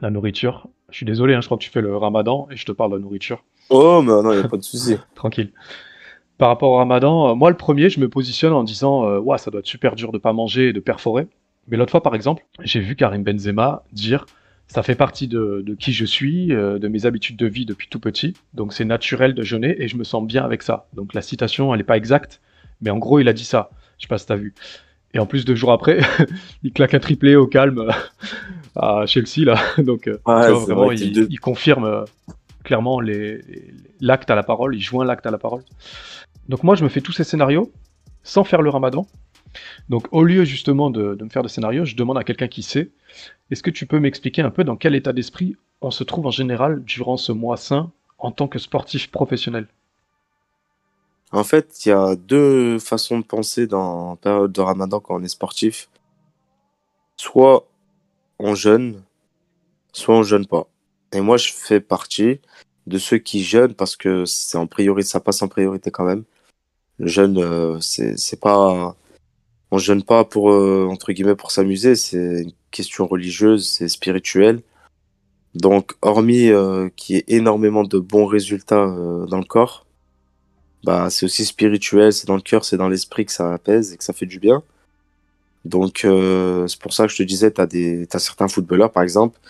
la nourriture, je suis désolé, hein, je crois que tu fais le ramadan et je te parle de la nourriture. Oh, mais non, il n'y a pas de souci. [laughs] Tranquille. Par rapport au ramadan, euh, moi, le premier, je me positionne en disant Ouah, ça doit être super dur de pas manger et de perforer. Mais l'autre fois, par exemple, j'ai vu Karim Benzema dire Ça fait partie de, de qui je suis, euh, de mes habitudes de vie depuis tout petit. Donc, c'est naturel de jeûner et je me sens bien avec ça. Donc, la citation, elle n'est pas exacte, mais en gros, il a dit ça. Je sais pas si t'as vu. Et en plus, deux jours après, [laughs] il claque un triplé au calme [laughs] à Chelsea, là. [laughs] Donc, euh, Ouais, tu vois, vraiment, vrai il, de- il confirme euh, clairement l'acte à la parole, il joint l'acte à la parole. Donc moi, je me fais tous ces scénarios sans faire le ramadan. Donc au lieu justement de, me faire des scénarios, je demande à quelqu'un qui sait, est-ce que tu peux m'expliquer un peu dans quel état d'esprit on se trouve en général durant ce mois sain en tant que sportif professionnel? En fait, il y a deux façons de penser dans la période de Ramadan quand on est sportif. Soit on jeûne, soit on jeûne pas. Et moi, je fais partie de ceux qui jeûnent parce que c'est en priorité, ça passe en priorité quand même. Le jeûne, euh, c'est pas, on jeûne pas pour euh, guillemets pour s'amuser, c'est une question religieuse, c'est spirituel. Donc, hormis euh, qu'il y ait énormément de bons résultats euh, dans le corps, bah c'est aussi spirituel, c'est dans le cœur, c'est dans l'esprit que ça apaise et que ça fait du bien. Donc, c'est pour ça que je te disais, tu as, des... as certains footballeurs, par exemple,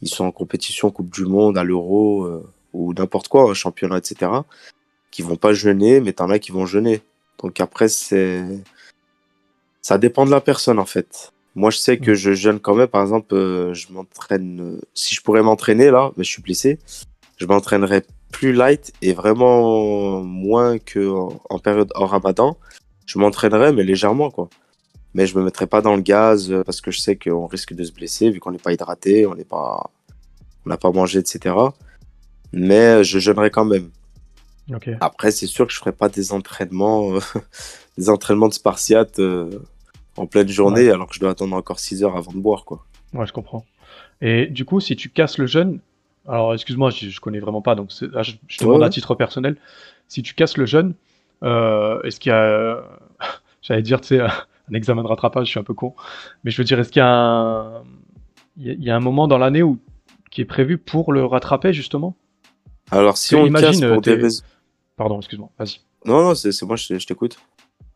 ils sont en compétition Coupe du Monde, à l'Euro, ou n'importe quoi, un championnat, etc., qui vont pas jeûner, mais t'en as qui vont jeûner. Donc après, c'est... Ça dépend de la personne, en fait. Moi, je sais que je jeûne quand même. Par exemple, euh, je m'entraîne... euh, Si je pourrais m'entraîner, là, mais je suis blessé, je m'entraînerais plus light et vraiment moins que en- en période hors ramadan. Je m'entraînerais, mais légèrement, quoi. Mais je me mettrais pas dans le gaz euh, parce que je sais qu'on risque de se blesser vu qu'on n'est pas hydraté, on n'est pas, on n'a pas mangé, etc. Mais je jeûnerais quand même. Ok. Après, c'est sûr que je ferai pas des entraînements, euh, des entraînements de spartiate euh, en pleine journée alors que je dois attendre encore 6 heures avant de boire, quoi. Ouais, je comprends. Et du coup, si tu casses le jeûne, alors excuse-moi, je, je connais vraiment pas, donc là, je, je te Ouais, demande à ouais. titre personnel, si tu casses le jeûne, euh, est-ce qu'il y a, [laughs] j'allais dire, tu sais, [laughs] un examen de rattrapage, je suis un peu con, mais je veux dire, est-ce qu'il y a un, il y a- un moment dans l'année où qui est prévu pour le rattraper justement? Alors, si on casse imagine, pour des. Pardon, excuse-moi, vas-y. Non, non, c'est c'est moi, je, je t'écoute.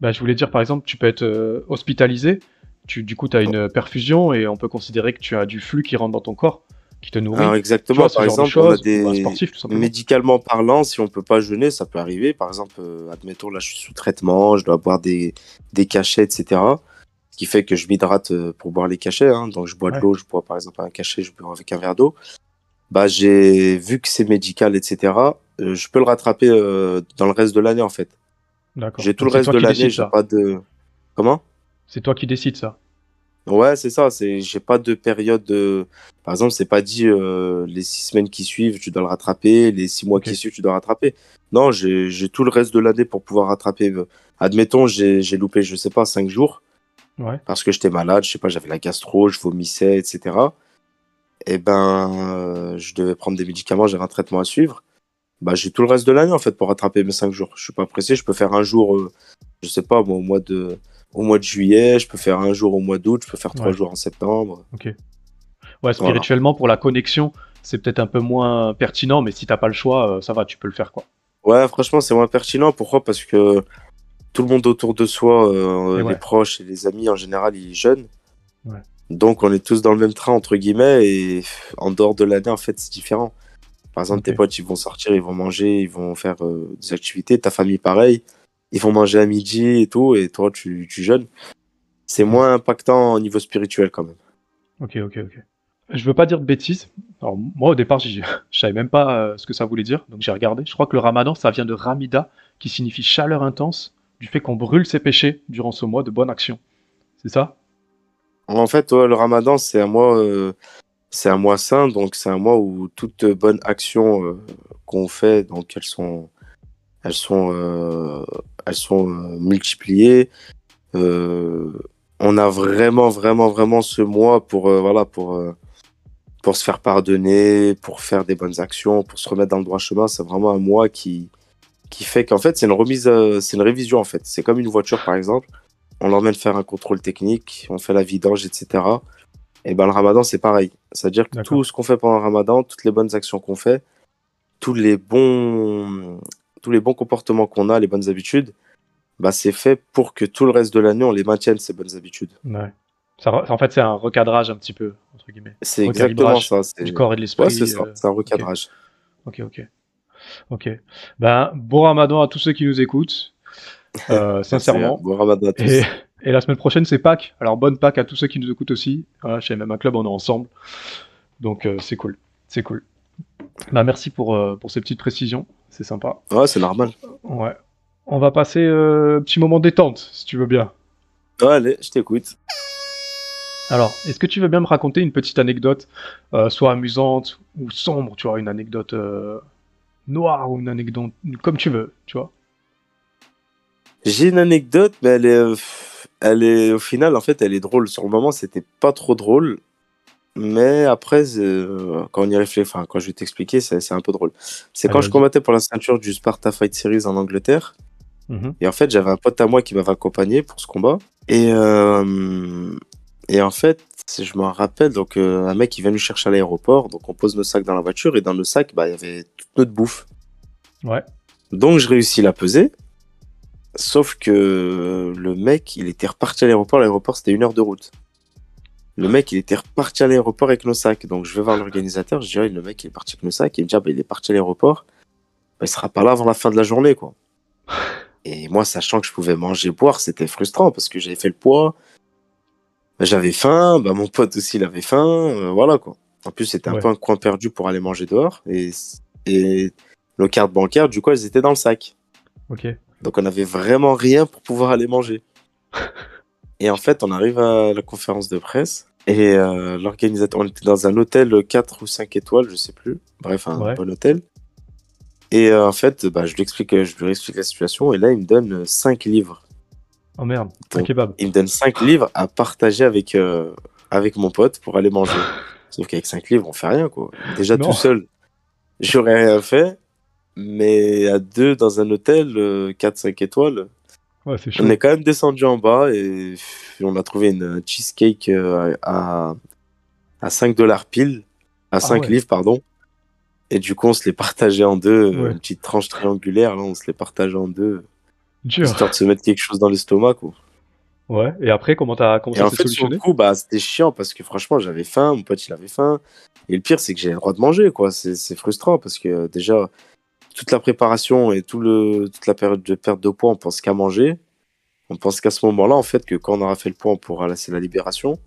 Bah, je voulais dire, par exemple, tu peux être euh, hospitalisé, tu, du coup, tu as une perfusion et on peut considérer que tu as du flux qui rentre dans ton corps, qui te nourrit. Alors, exactement, vois, par exemple, on a un des... tout. Médicalement parlant, si on peut pas jeûner, ça peut arriver. Par exemple, euh, admettons, là, je suis sous traitement, je dois boire des, des cachets, etc. Ce qui fait que je m'hydrate euh, pour boire les cachets. hein. Donc, je bois de l'eau, je bois par exemple un cachet, je bois avec un verre d'eau. Bah, j'ai vu que c'est médical, etc. euh, je peux le rattraper dans le reste de l'année, en fait. D'accord. J'ai tout le Donc, reste de l'année, j'ai pas de. Comment? C'est toi qui décides ça. Ouais, c'est ça. C'est, j'ai pas de période de. Par exemple, c'est pas dit euh, les six semaines qui suivent, tu dois le rattraper. Les six mois qui suivent, tu dois rattraper. Non, j'ai, tout le reste de l'année pour pouvoir rattraper. euh, Admettons, j'ai, j'ai loupé, je sais pas, cinq jours Ouais. parce que j'étais malade. Je sais pas, j'avais la gastro, je vomissais, etc. Et ben, euh, je devais prendre des médicaments, j'avais un traitement à suivre. Bah, j'ai tout le reste de l'année en fait pour rattraper mes cinq jours. Je suis pas pressé. Je peux faire un jour, euh, je sais pas, moi, au mois de, au mois de juillet. Je peux faire un jour au mois d'août. Je peux faire trois jours en septembre. Ouais, spirituellement, pour la connexion, c'est peut-être un peu moins pertinent, mais si t'as pas le choix, euh, ça va, tu peux le faire, quoi. Ouais, franchement, c'est moins pertinent. Pourquoi? Parce que tout le monde autour de soi, euh, les ouais. proches et les amis en général, ils jeûnent. Ouais. Donc, on est tous dans le même train, entre guillemets, et en dehors de l'année, en fait, c'est différent. Par exemple, tes potes, ils vont sortir, ils vont manger, ils vont faire euh, des activités. Ta famille, pareil. Ils vont manger à midi et tout, et toi, tu, tu jeûnes. C'est moins impactant au niveau spirituel, quand même. Ok, ok, ok. Je veux pas dire de bêtises. Alors, moi, au départ, [laughs] je savais même pas euh, ce que ça voulait dire, donc j'ai regardé. Je crois que le ramadan, ça vient de ramida, qui signifie chaleur intense, du fait qu'on brûle ses péchés durant ce mois de bonne action. C'est ça? En fait, ouais, le ramadan, c'est un mois, euh, c'est un mois saint, donc c'est un mois où toute bonne action euh, qu'on fait, donc elles sont, elles sont, euh, elles sont euh, multipliées. On a vraiment, vraiment, vraiment ce mois pour, voilà, pour, pour se faire pardonner, pour faire des bonnes actions, pour se remettre dans le droit chemin. C'est vraiment un mois qui, qui fait qu'en fait, c'est une remise, c'est une révision en fait. C'est comme une voiture par exemple on l'emmène faire un contrôle technique, on fait la vidange, etc. Et ben le ramadan, c'est pareil. C'est-à-dire que tout ce qu'on fait pendant le ramadan, toutes les bonnes actions qu'on fait, tous les bons, tous les bons comportements qu'on a, les bonnes habitudes, bah, c'est fait pour que tout le reste de l'année, on les maintienne, ces bonnes habitudes. Ouais. Ça en fait, c'est un recadrage un petit peu, entre guillemets, C'est exactement ça. du corps et de l'esprit. Ouais, c'est ça. euh, C'est un recadrage. Ok, ok. Ok. Ben, bon ramadan à tous ceux qui nous écoutent, euh, [laughs] sincèrement. C'est- Bon ramadan à tous. Et, [laughs] et la semaine prochaine, c'est Pâques. Alors, bonne Pâques à tous ceux qui nous écoutent aussi. Voilà, chez MMA Club, on est ensemble. Donc, euh, c'est cool. C'est cool. Bah, merci pour, euh, pour ces petites précisions. C'est sympa. Ouais, c'est normal. Ouais. On va passer euh, petit moment détente, si tu veux bien. Ouais, allez, je t'écoute. Alors, est-ce que tu veux bien me raconter une petite anecdote, euh, soit amusante ou sombre, tu vois, une anecdote noire ou une anecdote comme tu veux, tu vois? J'ai une anecdote, mais elle est, elle est, au final, en fait, elle est drôle. Sur le moment, c'était pas trop drôle. Mais après, euh, quand on y réfléchit, enfin, quand je vais t'expliquer, c'est un peu drôle. C'est quand je combattais pour la ceinture du Sparta Fight Series en Angleterre. Mhm. Et en fait, j'avais un pote à moi qui m'avait accompagné pour ce combat. Et, euh, et en fait, je me rappelle, donc, euh, un mec, il vient nous chercher à l'aéroport. Donc, on pose nos sacs dans la voiture. Et dans nos sacs, bah, il y avait toute notre bouffe. Ouais. Donc, je réussis la peser. Sauf que le mec, il était reparti à l'aéroport. L'aéroport, c'était une heure de route. Le mec, il était reparti à l'aéroport avec nos sacs. Donc, je vais voir l'organisateur. Je dis, le mec, il est parti avec nos sacs. Il me dit, ah, bah, il est parti à l'aéroport. Bah, il sera pas là avant la fin de la journée, quoi. [laughs] Et moi, sachant que je pouvais manger, boire, c'était frustrant parce que j'avais fait le poids. Bah, J'avais faim. Bah, mon pote aussi, il avait faim. euh, voilà, quoi. En plus, c'était un Ouais. peu un coin perdu pour aller manger dehors. Et, et nos cartes bancaires, du coup, elles étaient dans le sac. Ok. Donc on avait vraiment rien pour pouvoir aller manger. [laughs] et en fait, on arrive à la conférence de presse et euh, l'organisateur, on était dans un hôtel 4 ou 5 étoiles, je sais plus. Bref, un Ouais. bon hôtel. Et euh, en fait, bah, je, lui explique, je lui explique la situation et là, il me donne 5 livres. Oh merde, un Donc, kebab. Il me donne 5 livres à partager avec, euh, avec mon pote pour aller manger. [laughs] Sauf qu'avec 5 livres, on fait rien, quoi. Déjà Non. tout seul, j'aurais rien fait. Mais à deux dans un hôtel, 4-5 étoiles, Ouais, on est quand même descendu en bas et on a trouvé une un cheesecake euh, à, à 5 dollars pile, à 5 Ah ouais. livres, pardon. Et du coup, on se les partageait en deux, euh, Ouais. une petite tranche triangulaire, là, on se les partageait en deux, Dur. histoire de se mettre quelque chose dans l'estomac, quoi. Ouais. Et après, comment t'as comment Et ça en fait, sur solutionné? le coup, bah, c'était chiant parce que franchement, j'avais faim, mon pote, il avait faim. Et le pire, c'est que j'ai le droit de manger, quoi. C'est frustrant parce que euh, déjà, toute la préparation et tout le, toute la période de perte de poids, on pense qu'à manger. On pense qu'à ce moment-là, en fait, que quand on aura fait le poids, on pourra laisser la libération.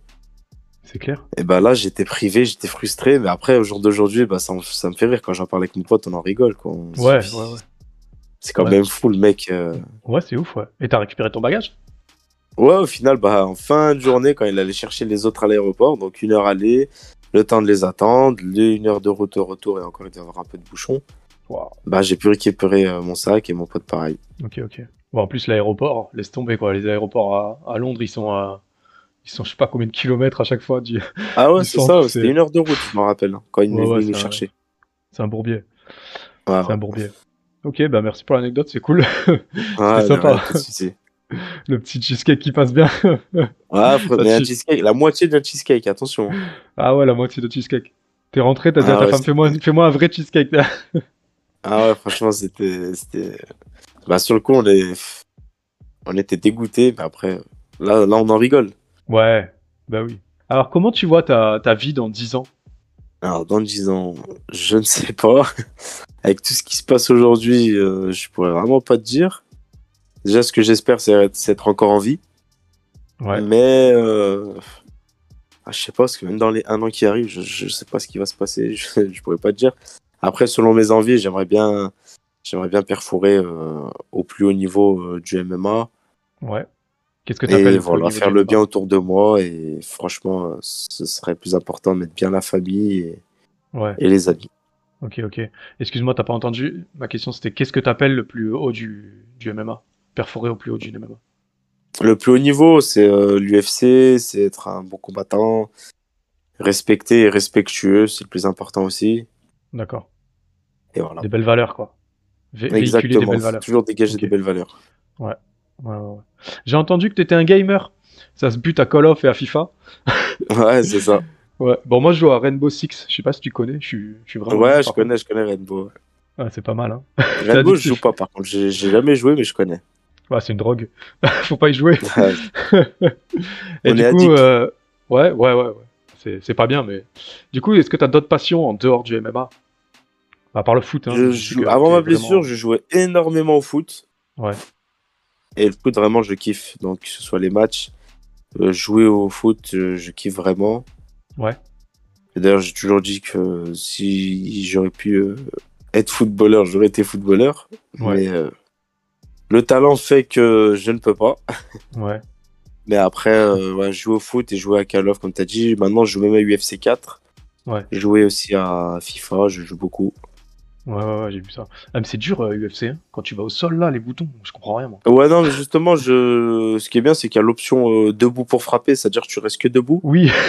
C'est clair. Et bah là, j'étais privé, j'étais frustré. Mais après, au jour d'aujourd'hui, bah, ça, me- ça me fait rire. Quand j'en parle avec mon pote, on en rigole, quoi. On Ouais, ouais, ouais. C'est quand Ouais. même fou, le mec. euh. Ouais, c'est ouf, ouais. Et t'as récupéré ton bagage? Ouais, au final, bah, en fin de journée, quand il allait chercher les autres à l'aéroport, donc une heure aller, le temps de les attendre, les- une heure de route au retour et encore il y avoir un peu de bouchon, Bah, j'ai pu récupérer euh, mon sac et mon pote pareil. Ok, ok. Bon, en plus, l'aéroport, laisse tomber, quoi. Les aéroports à, à Londres, ils sont à. Ils sont je sais pas combien de kilomètres à chaque fois. du- Ah ouais, Ils c'est ça, c'était une heure de route, je m'en rappelle, hein, quand il Ouais, ouais, nous chercher. C'est un bourbier. Ouais, C'est un bourbier. Ok, bah merci pour l'anecdote, c'est cool. [laughs] c'est sympa. Le petit cheesecake qui passe bien. [laughs] Ouais, mais un cheesecake, la moitié d'un cheesecake, attention. ah ouais, la moitié de cheesecake. T'es rentré, t'as dit Ah à ta ouais, femme, fais-moi fais-moi un vrai cheesecake. [laughs] Ah ouais, franchement, c'était. Bah, sur le coup, on, est... on était dégoûtés, mais après, là, là, on en rigole. ouais, bah oui. Alors, comment tu vois ta, ta vie dans 10 ans? Alors, dans 10 ans, je ne sais pas. [laughs] Avec tout ce qui se passe aujourd'hui, euh, je pourrais vraiment pas te dire. Déjà, ce que j'espère, c'est être, encore en vie. Ouais. Mais euh... ah, je sais pas, parce que même dans les un an qui arrivent, je, je sais pas ce qui va se passer. [laughs] Je, je pourrais pas te dire. Après, selon mes envies, j'aimerais bien, j'aimerais bien perforer euh, au plus haut niveau euh, du MMA. Ouais. Qu'est-ce que t'appelles Et le voilà, niveau faire le bien autour de moi. Et franchement, euh, ce serait plus important de mettre bien la famille et, Ouais, et les amis. ok, ok. Excuse-moi, t'as pas entendu Ma question c'était qu'est-ce que t'appelles le plus haut du, du MMA Perforé au plus haut du MMA. Le plus haut niveau, c'est euh, l'UFC, c'est être un bon combattant, respecté et respectueux, c'est le plus important aussi. D'accord. Et voilà. Des belles valeurs, quoi. Vé- véhiculer des belles valeurs. toujours dégager des belles valeurs. Ouais, ouais, ouais. J'ai entendu que t'étais un gamer. Ça se bute à Call of et à FIFA. [laughs] Ouais, c'est ça. Ouais. Bon, moi je joue à Rainbow Six. Je sais pas si tu connais. Je suis, je suis vraiment. Ouais, je connais, je connais Rainbow. Ouais, c'est pas mal, hein. Rainbow, [laughs] je joue pas par contre. J'ai jamais joué, mais je connais. Ouais, c'est une drogue. [laughs] Faut pas y jouer. Ouais. Et On du est coup, euh, ouais, ouais, ouais, ouais. C'est, pas bien, mais du coup, est-ce que t'as d'autres passions en dehors du MMA À part le foot, hein. Je joue- Avant ma vraiment- blessure, je jouais énormément au foot. Ouais. Et le foot, vraiment, je kiffe. Donc, que ce soit les matchs, euh, jouer au foot, euh, je kiffe vraiment. Ouais. D'ailleurs, j'ai toujours dit que si j'aurais pu euh, être footballeur, j'aurais été footballeur. Ouais. Mais le talent fait que je ne peux pas. Ouais. Mais après, euh, ouais, jouer au foot et jouer à Call of, comme tu as dit. Maintenant, je joue même à UFC 4. Ouais. Jouer aussi à FIFA, je joue beaucoup. Ouais, ouais, ouais, j'ai vu ça. Ah, mais c'est dur, euh, UFC. hein. Quand tu vas au sol, là, les boutons, je comprends rien, moi. Ouais, non, mais justement, je... ce qui est bien, c'est qu'il y a l'option euh, debout pour frapper, c'est-à-dire que tu restes que debout. Oui. [laughs]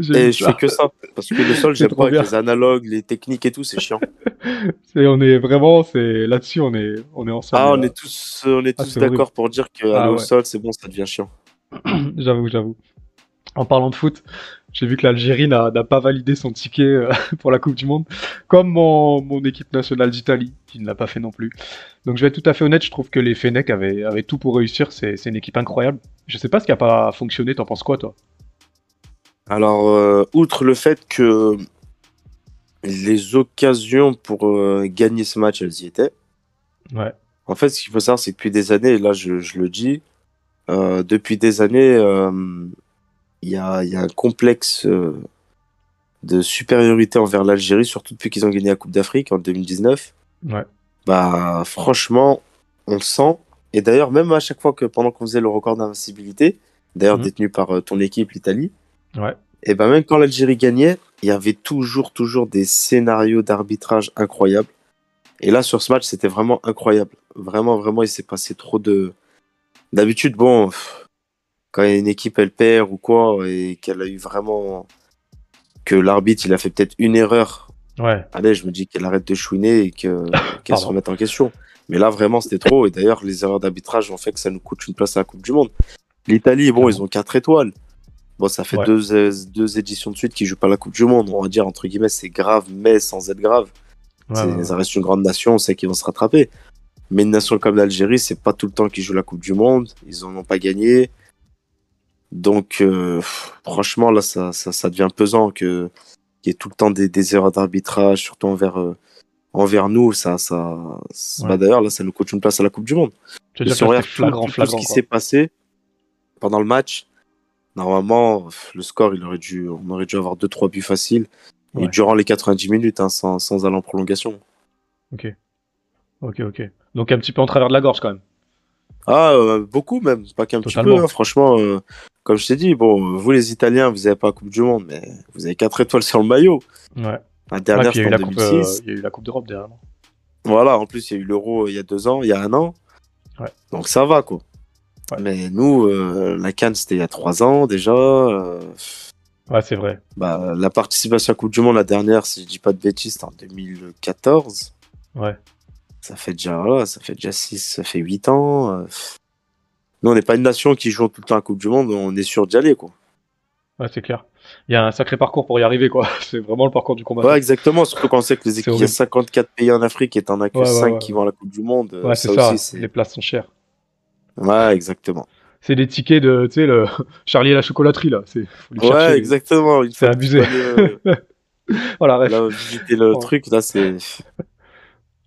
J'ai Et je fais que ça. Parce que le sol, j'aime pas avec les analogues, les techniques et tout, c'est chiant. [laughs] C'est- on est vraiment, c'est là-dessus, on est, on est ensemble. Ah, on là. est tous, on est Ah, tous d'accord pour dire qu'aller Ah, au sol, c'est bon, ça devient chiant. [clears throat] J'avoue, j'avoue. En parlant de foot, j'ai vu que l'Algérie n'a n'a pas validé son ticket euh, [laughs] pour la Coupe du Monde, comme mon, mon équipe nationale d'Italie, qui ne l'a pas fait non plus. Donc je vais être tout à fait honnête, je trouve que les Fennecs avaient, avaient tout pour réussir, c'est une équipe incroyable. Je sais pas ce qui a pas fonctionné, t'en penses quoi toi? Alors, euh, outre le fait que les occasions pour euh, gagner ce match, elles y étaient. Ouais, En fait, ce qu'il faut savoir, c'est que depuis des années, et là je, je le dis, euh, depuis des années, euh, il y, a, il y a un complexe euh, de supériorité envers l'Algérie, surtout depuis qu'ils ont gagné la Coupe d'Afrique en 2019. ouais, Bah, franchement, on le sent. Et d'ailleurs, même à chaque fois que pendant qu'on faisait le record d'invincibilité, d'ailleurs Mhm. détenu par ton équipe, l'Italie, ouais, et ben même quand l'Algérie gagnait, il y avait toujours, toujours des scénarios d'arbitrage incroyables. Et là, sur ce match, c'était vraiment incroyable. Vraiment, vraiment, il s'est passé trop de. D'habitude, bon, quand une équipe, elle perd ou quoi, et qu'elle a eu vraiment. que l'arbitre, il a fait peut-être une erreur. ouais, Allez, je me dis qu'elle arrête de chouiner et que- [laughs] qu'elle se remette en question. Mais là, vraiment, c'était trop. Et d'ailleurs, les erreurs d'arbitrage ont fait que ça nous coûte une place à la Coupe du Monde. L'Italie, bon, ils ont 4 étoiles. Bon, ça fait Ouais. deux, deux éditions de suite qu'ils jouent pas la Coupe du Monde. On va dire, entre guillemets, c'est grave, mais sans être grave. ouais. Ça reste une grande nation, on sait qu'ils vont se rattraper. Mais une nation comme l'Algérie, c'est pas tout le temps qu'ils jouent la Coupe du Monde. Ils en ont pas gagné. Donc, euh, franchement, là, ça, ça, ça devient pesant que qu'il y ait tout le temps des, des erreurs d'arbitrage, surtout envers, euh, envers nous. Ça, ça, Ouais. bah, d'ailleurs, là, ça nous coûte une place à la Coupe du Monde. Si on regarde tout- flagrant, ce qui s'est passé pendant le match, normalement, le score, il aurait dû, on aurait dû avoir 2-3 buts faciles. Et durant les 90 minutes, hein, sans, sans aller en prolongation. Ok, ok, ok. Donc un petit peu en travers de la gorge quand même. Ah, euh, beaucoup même, pas qu'un petit peu. hein, franchement, euh, comme je t'ai dit, bon, vous les Italiens, vous n'avez pas la Coupe du Monde, mais vous avez 4 étoiles sur le maillot. Ouais. La Ouais, dernière, puis il y a eu c'était en la coupe, euh, 2006. il y a eu la coupe d'Europe derrière. Voilà, en plus, il y a eu l'Euro euh, il y a deux ans, il y a un an. Ouais. Donc ça va, quoi. Ouais. Mais nous, euh, la Cannes, c'était il y a trois ans déjà. euh, Ouais, c'est vrai. bah, la participation à la Coupe du Monde, la dernière, si je dis pas de bêtises, c'était en 2014. Ouais. Ça fait déjà, voilà, ça fait déjà 6, ça fait 8 ans. euh, Nous, on n'est pas une nation qui joue tout le temps à la Coupe du Monde, on est sûr d'y aller, quoi. Ouais, c'est clair. Il y a un sacré parcours pour y arriver, quoi. [laughs] C'est vraiment le parcours du combat. Ouais, exactement. Surtout quand on sait que les équipes, il y a horrible. 54 pays en Afrique et t'en as que Ouais, ouais, 5 ouais, qui vont à la Coupe du Monde. euh, Ouais, c'est ça. aussi, Les places sont chères. Ouais, exactement. C'est des tickets de, tu sais, le [laughs] Charlie et la chocolaterie, là. C'est, Ouais, chercher. exactement. C'est abusé. euh, [laughs] Voilà, ref, là, visiter le truc, là, c'est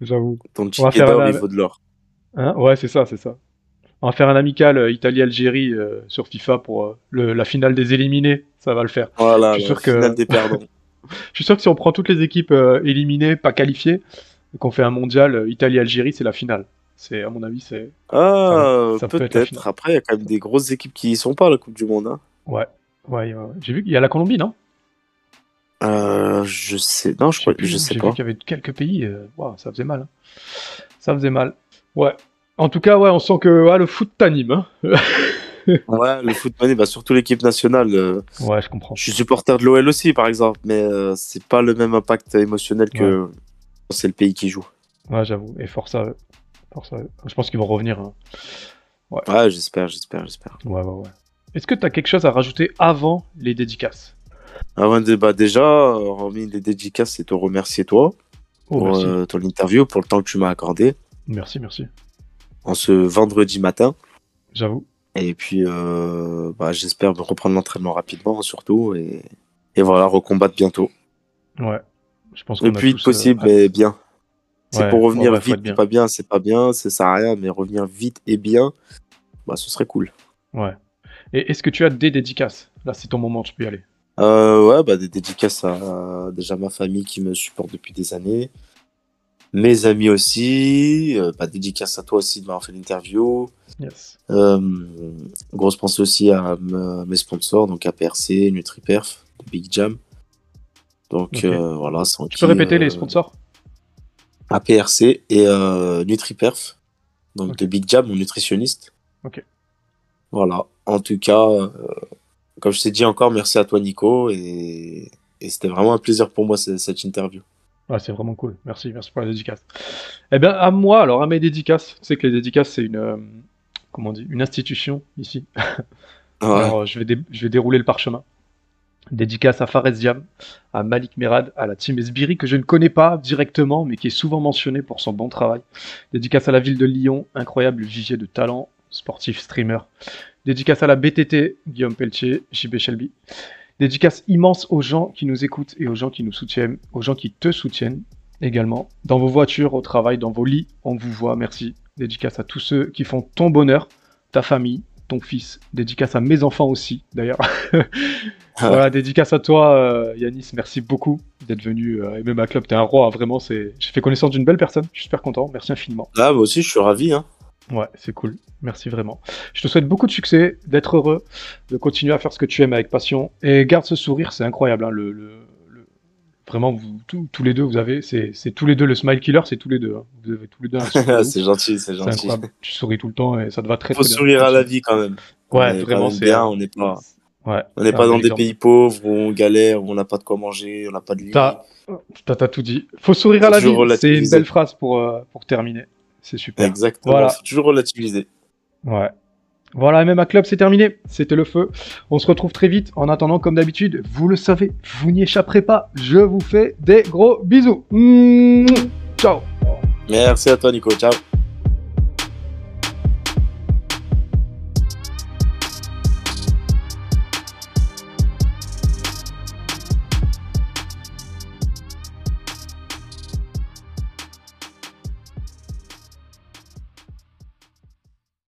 j'avoue. ton va ticket faire d'or, un- il vaut de l'or. Hein ouais, c'est ça, c'est ça. On va faire un amical euh, Italie-Algérie euh, sur FIFA pour euh, le- la finale des éliminés. Ça va le faire. Voilà, Je suis la sûr que- finale des perdants. [laughs] Je suis sûr que si on prend toutes les équipes éliminées, pas qualifiées, et qu'on fait un mondial Italie-Algérie, c'est la finale. C'est, à mon avis, c'est. Ah, ça peut être la peut-être. Après, il y a quand même des grosses équipes qui y sont pas la Coupe du Monde. Hein. Ouais. Ouais, ouais, ouais. J'ai vu qu'il y a la Colombie, non? Euh, je sais. Non, je, crois, plus, je sais pas. vu qu'il y avait quelques pays. euh, ça faisait mal. hein. Ça faisait mal. Ouais. En tout cas, ouais, on sent que ouais, le foot t'anime. Hein [laughs] Ouais, le football, bah, surtout l'équipe nationale. euh, ouais, je comprends. je suis supporter de l'OL aussi, par exemple, mais euh, c'est pas le même impact émotionnel que c'est le pays qui joue. Ouais, j'avoue. Et force à eux. Force à eux. Je pense qu'ils vont revenir. hein. Ouais, j'espère, j'espère, j'espère. Ouais, ouais, ouais. Est-ce que tu as quelque chose à rajouter avant les dédicaces? Avant de bah, déjà, hormis les dédicaces, c'est te remercier toi Oh, pour euh, ton interview, pour le temps que tu m'as accordé Merci, merci. en ce vendredi matin. J'avoue. Et puis, euh, bah, j'espère reprendre l'entraînement rapidement, surtout, et, et voilà, recombattre bientôt. Ouais. Je pense qu'on Le plus vite possible, euh, mais bien. C'est Ouais, pour revenir ouais, vite, bien. pas bien, c'est pas bien, ça sert à rien, mais revenir vite et bien, bah, ce serait cool. Ouais. Et est-ce que tu as des dédicaces? Là, c'est ton moment, tu peux y aller. Euh, ouais, bah, des dédicaces à déjà ma famille qui me supporte depuis des années, mes amis aussi, euh, bah, dédicace à toi aussi de m'avoir fait l'interview. Yes. Euh, grosse pensée aussi à me- mes sponsors, donc APRC, NutriPerf, Big Jam. Donc Ok. euh, voilà, sans Tu qui, peux répéter euh, les sponsors APRC et euh, NutriPerf, donc de Big Jam, mon nutritionniste. Ok. Voilà, en tout cas, euh, comme je t'ai dit encore, merci à toi Nico et, et c'était vraiment un plaisir pour moi ce- cette interview. Ouais, c'est vraiment cool. Merci, merci pour la dédicace. Eh bien, à moi, alors à mes dédicaces. Tu sais que les dédicaces, c'est une, euh, comment on dit, une institution ici. Ouais. Alors, je vais, je vais dérouler le parchemin. Dédicace à Fares Diam, à Malik Merad, à la team Esbiri que je ne connais pas directement, mais qui est souvent mentionné pour son bon travail. Dédicace à la ville de Lyon, incroyable vivier de talent, sportif, streamer. Dédicace à la BTT, Guillaume Pelletier, JB Shelby. Dédicace immense aux gens qui nous écoutent et aux gens qui nous soutiennent, aux gens qui te soutiennent également. Dans vos voitures, au travail, dans vos lits, on vous voit, merci. Dédicace à tous ceux qui font ton bonheur, ta famille, ton fils. Dédicace à mes enfants aussi, d'ailleurs. [laughs] voilà, dédicace à toi, euh, Yanis. Merci beaucoup d'être venu euh, aimer ma club. T'es un roi, hein, vraiment. C'est... J'ai fait connaissance d'une belle personne. Je suis super content. Merci infiniment. Là, moi aussi, je suis ravi. Hein. Ouais, c'est cool. Merci vraiment. Je te souhaite beaucoup de succès, d'être heureux, de continuer à faire ce que tu aimes avec passion. Et garde ce sourire, c'est incroyable. hein, le, le- le- Vraiment, vous, tous- tous les deux, vous avez, c'est, tous les deux le smile killer, c'est tous les deux. hein. Vous avez tous les deux un [laughs] c'est gentil, c'est gentil. Tu souris tout le temps et ça te va très Faut très bien. sourire à la vie quand même. Ouais, on est vraiment, c'est bien. On n'est pas, Ouais. on n'est pas dans des pays pauvres où on galère, où on n'a pas de quoi manger, on n'a pas de lit. T'as, tout dit. Faut sourire à la vie. C'est une belle phrase pour, euh, pour terminer. C'est super. Exactement. Voilà. Faut toujours relativiser. Ouais. Voilà, MMA Club, c'est terminé. C'était le feu. On se retrouve très vite. En attendant, comme d'habitude, vous le savez, vous n'y échapperez pas. Je vous fais des gros bisous. Mmh. Ciao. Merci à toi, Nico. Ciao.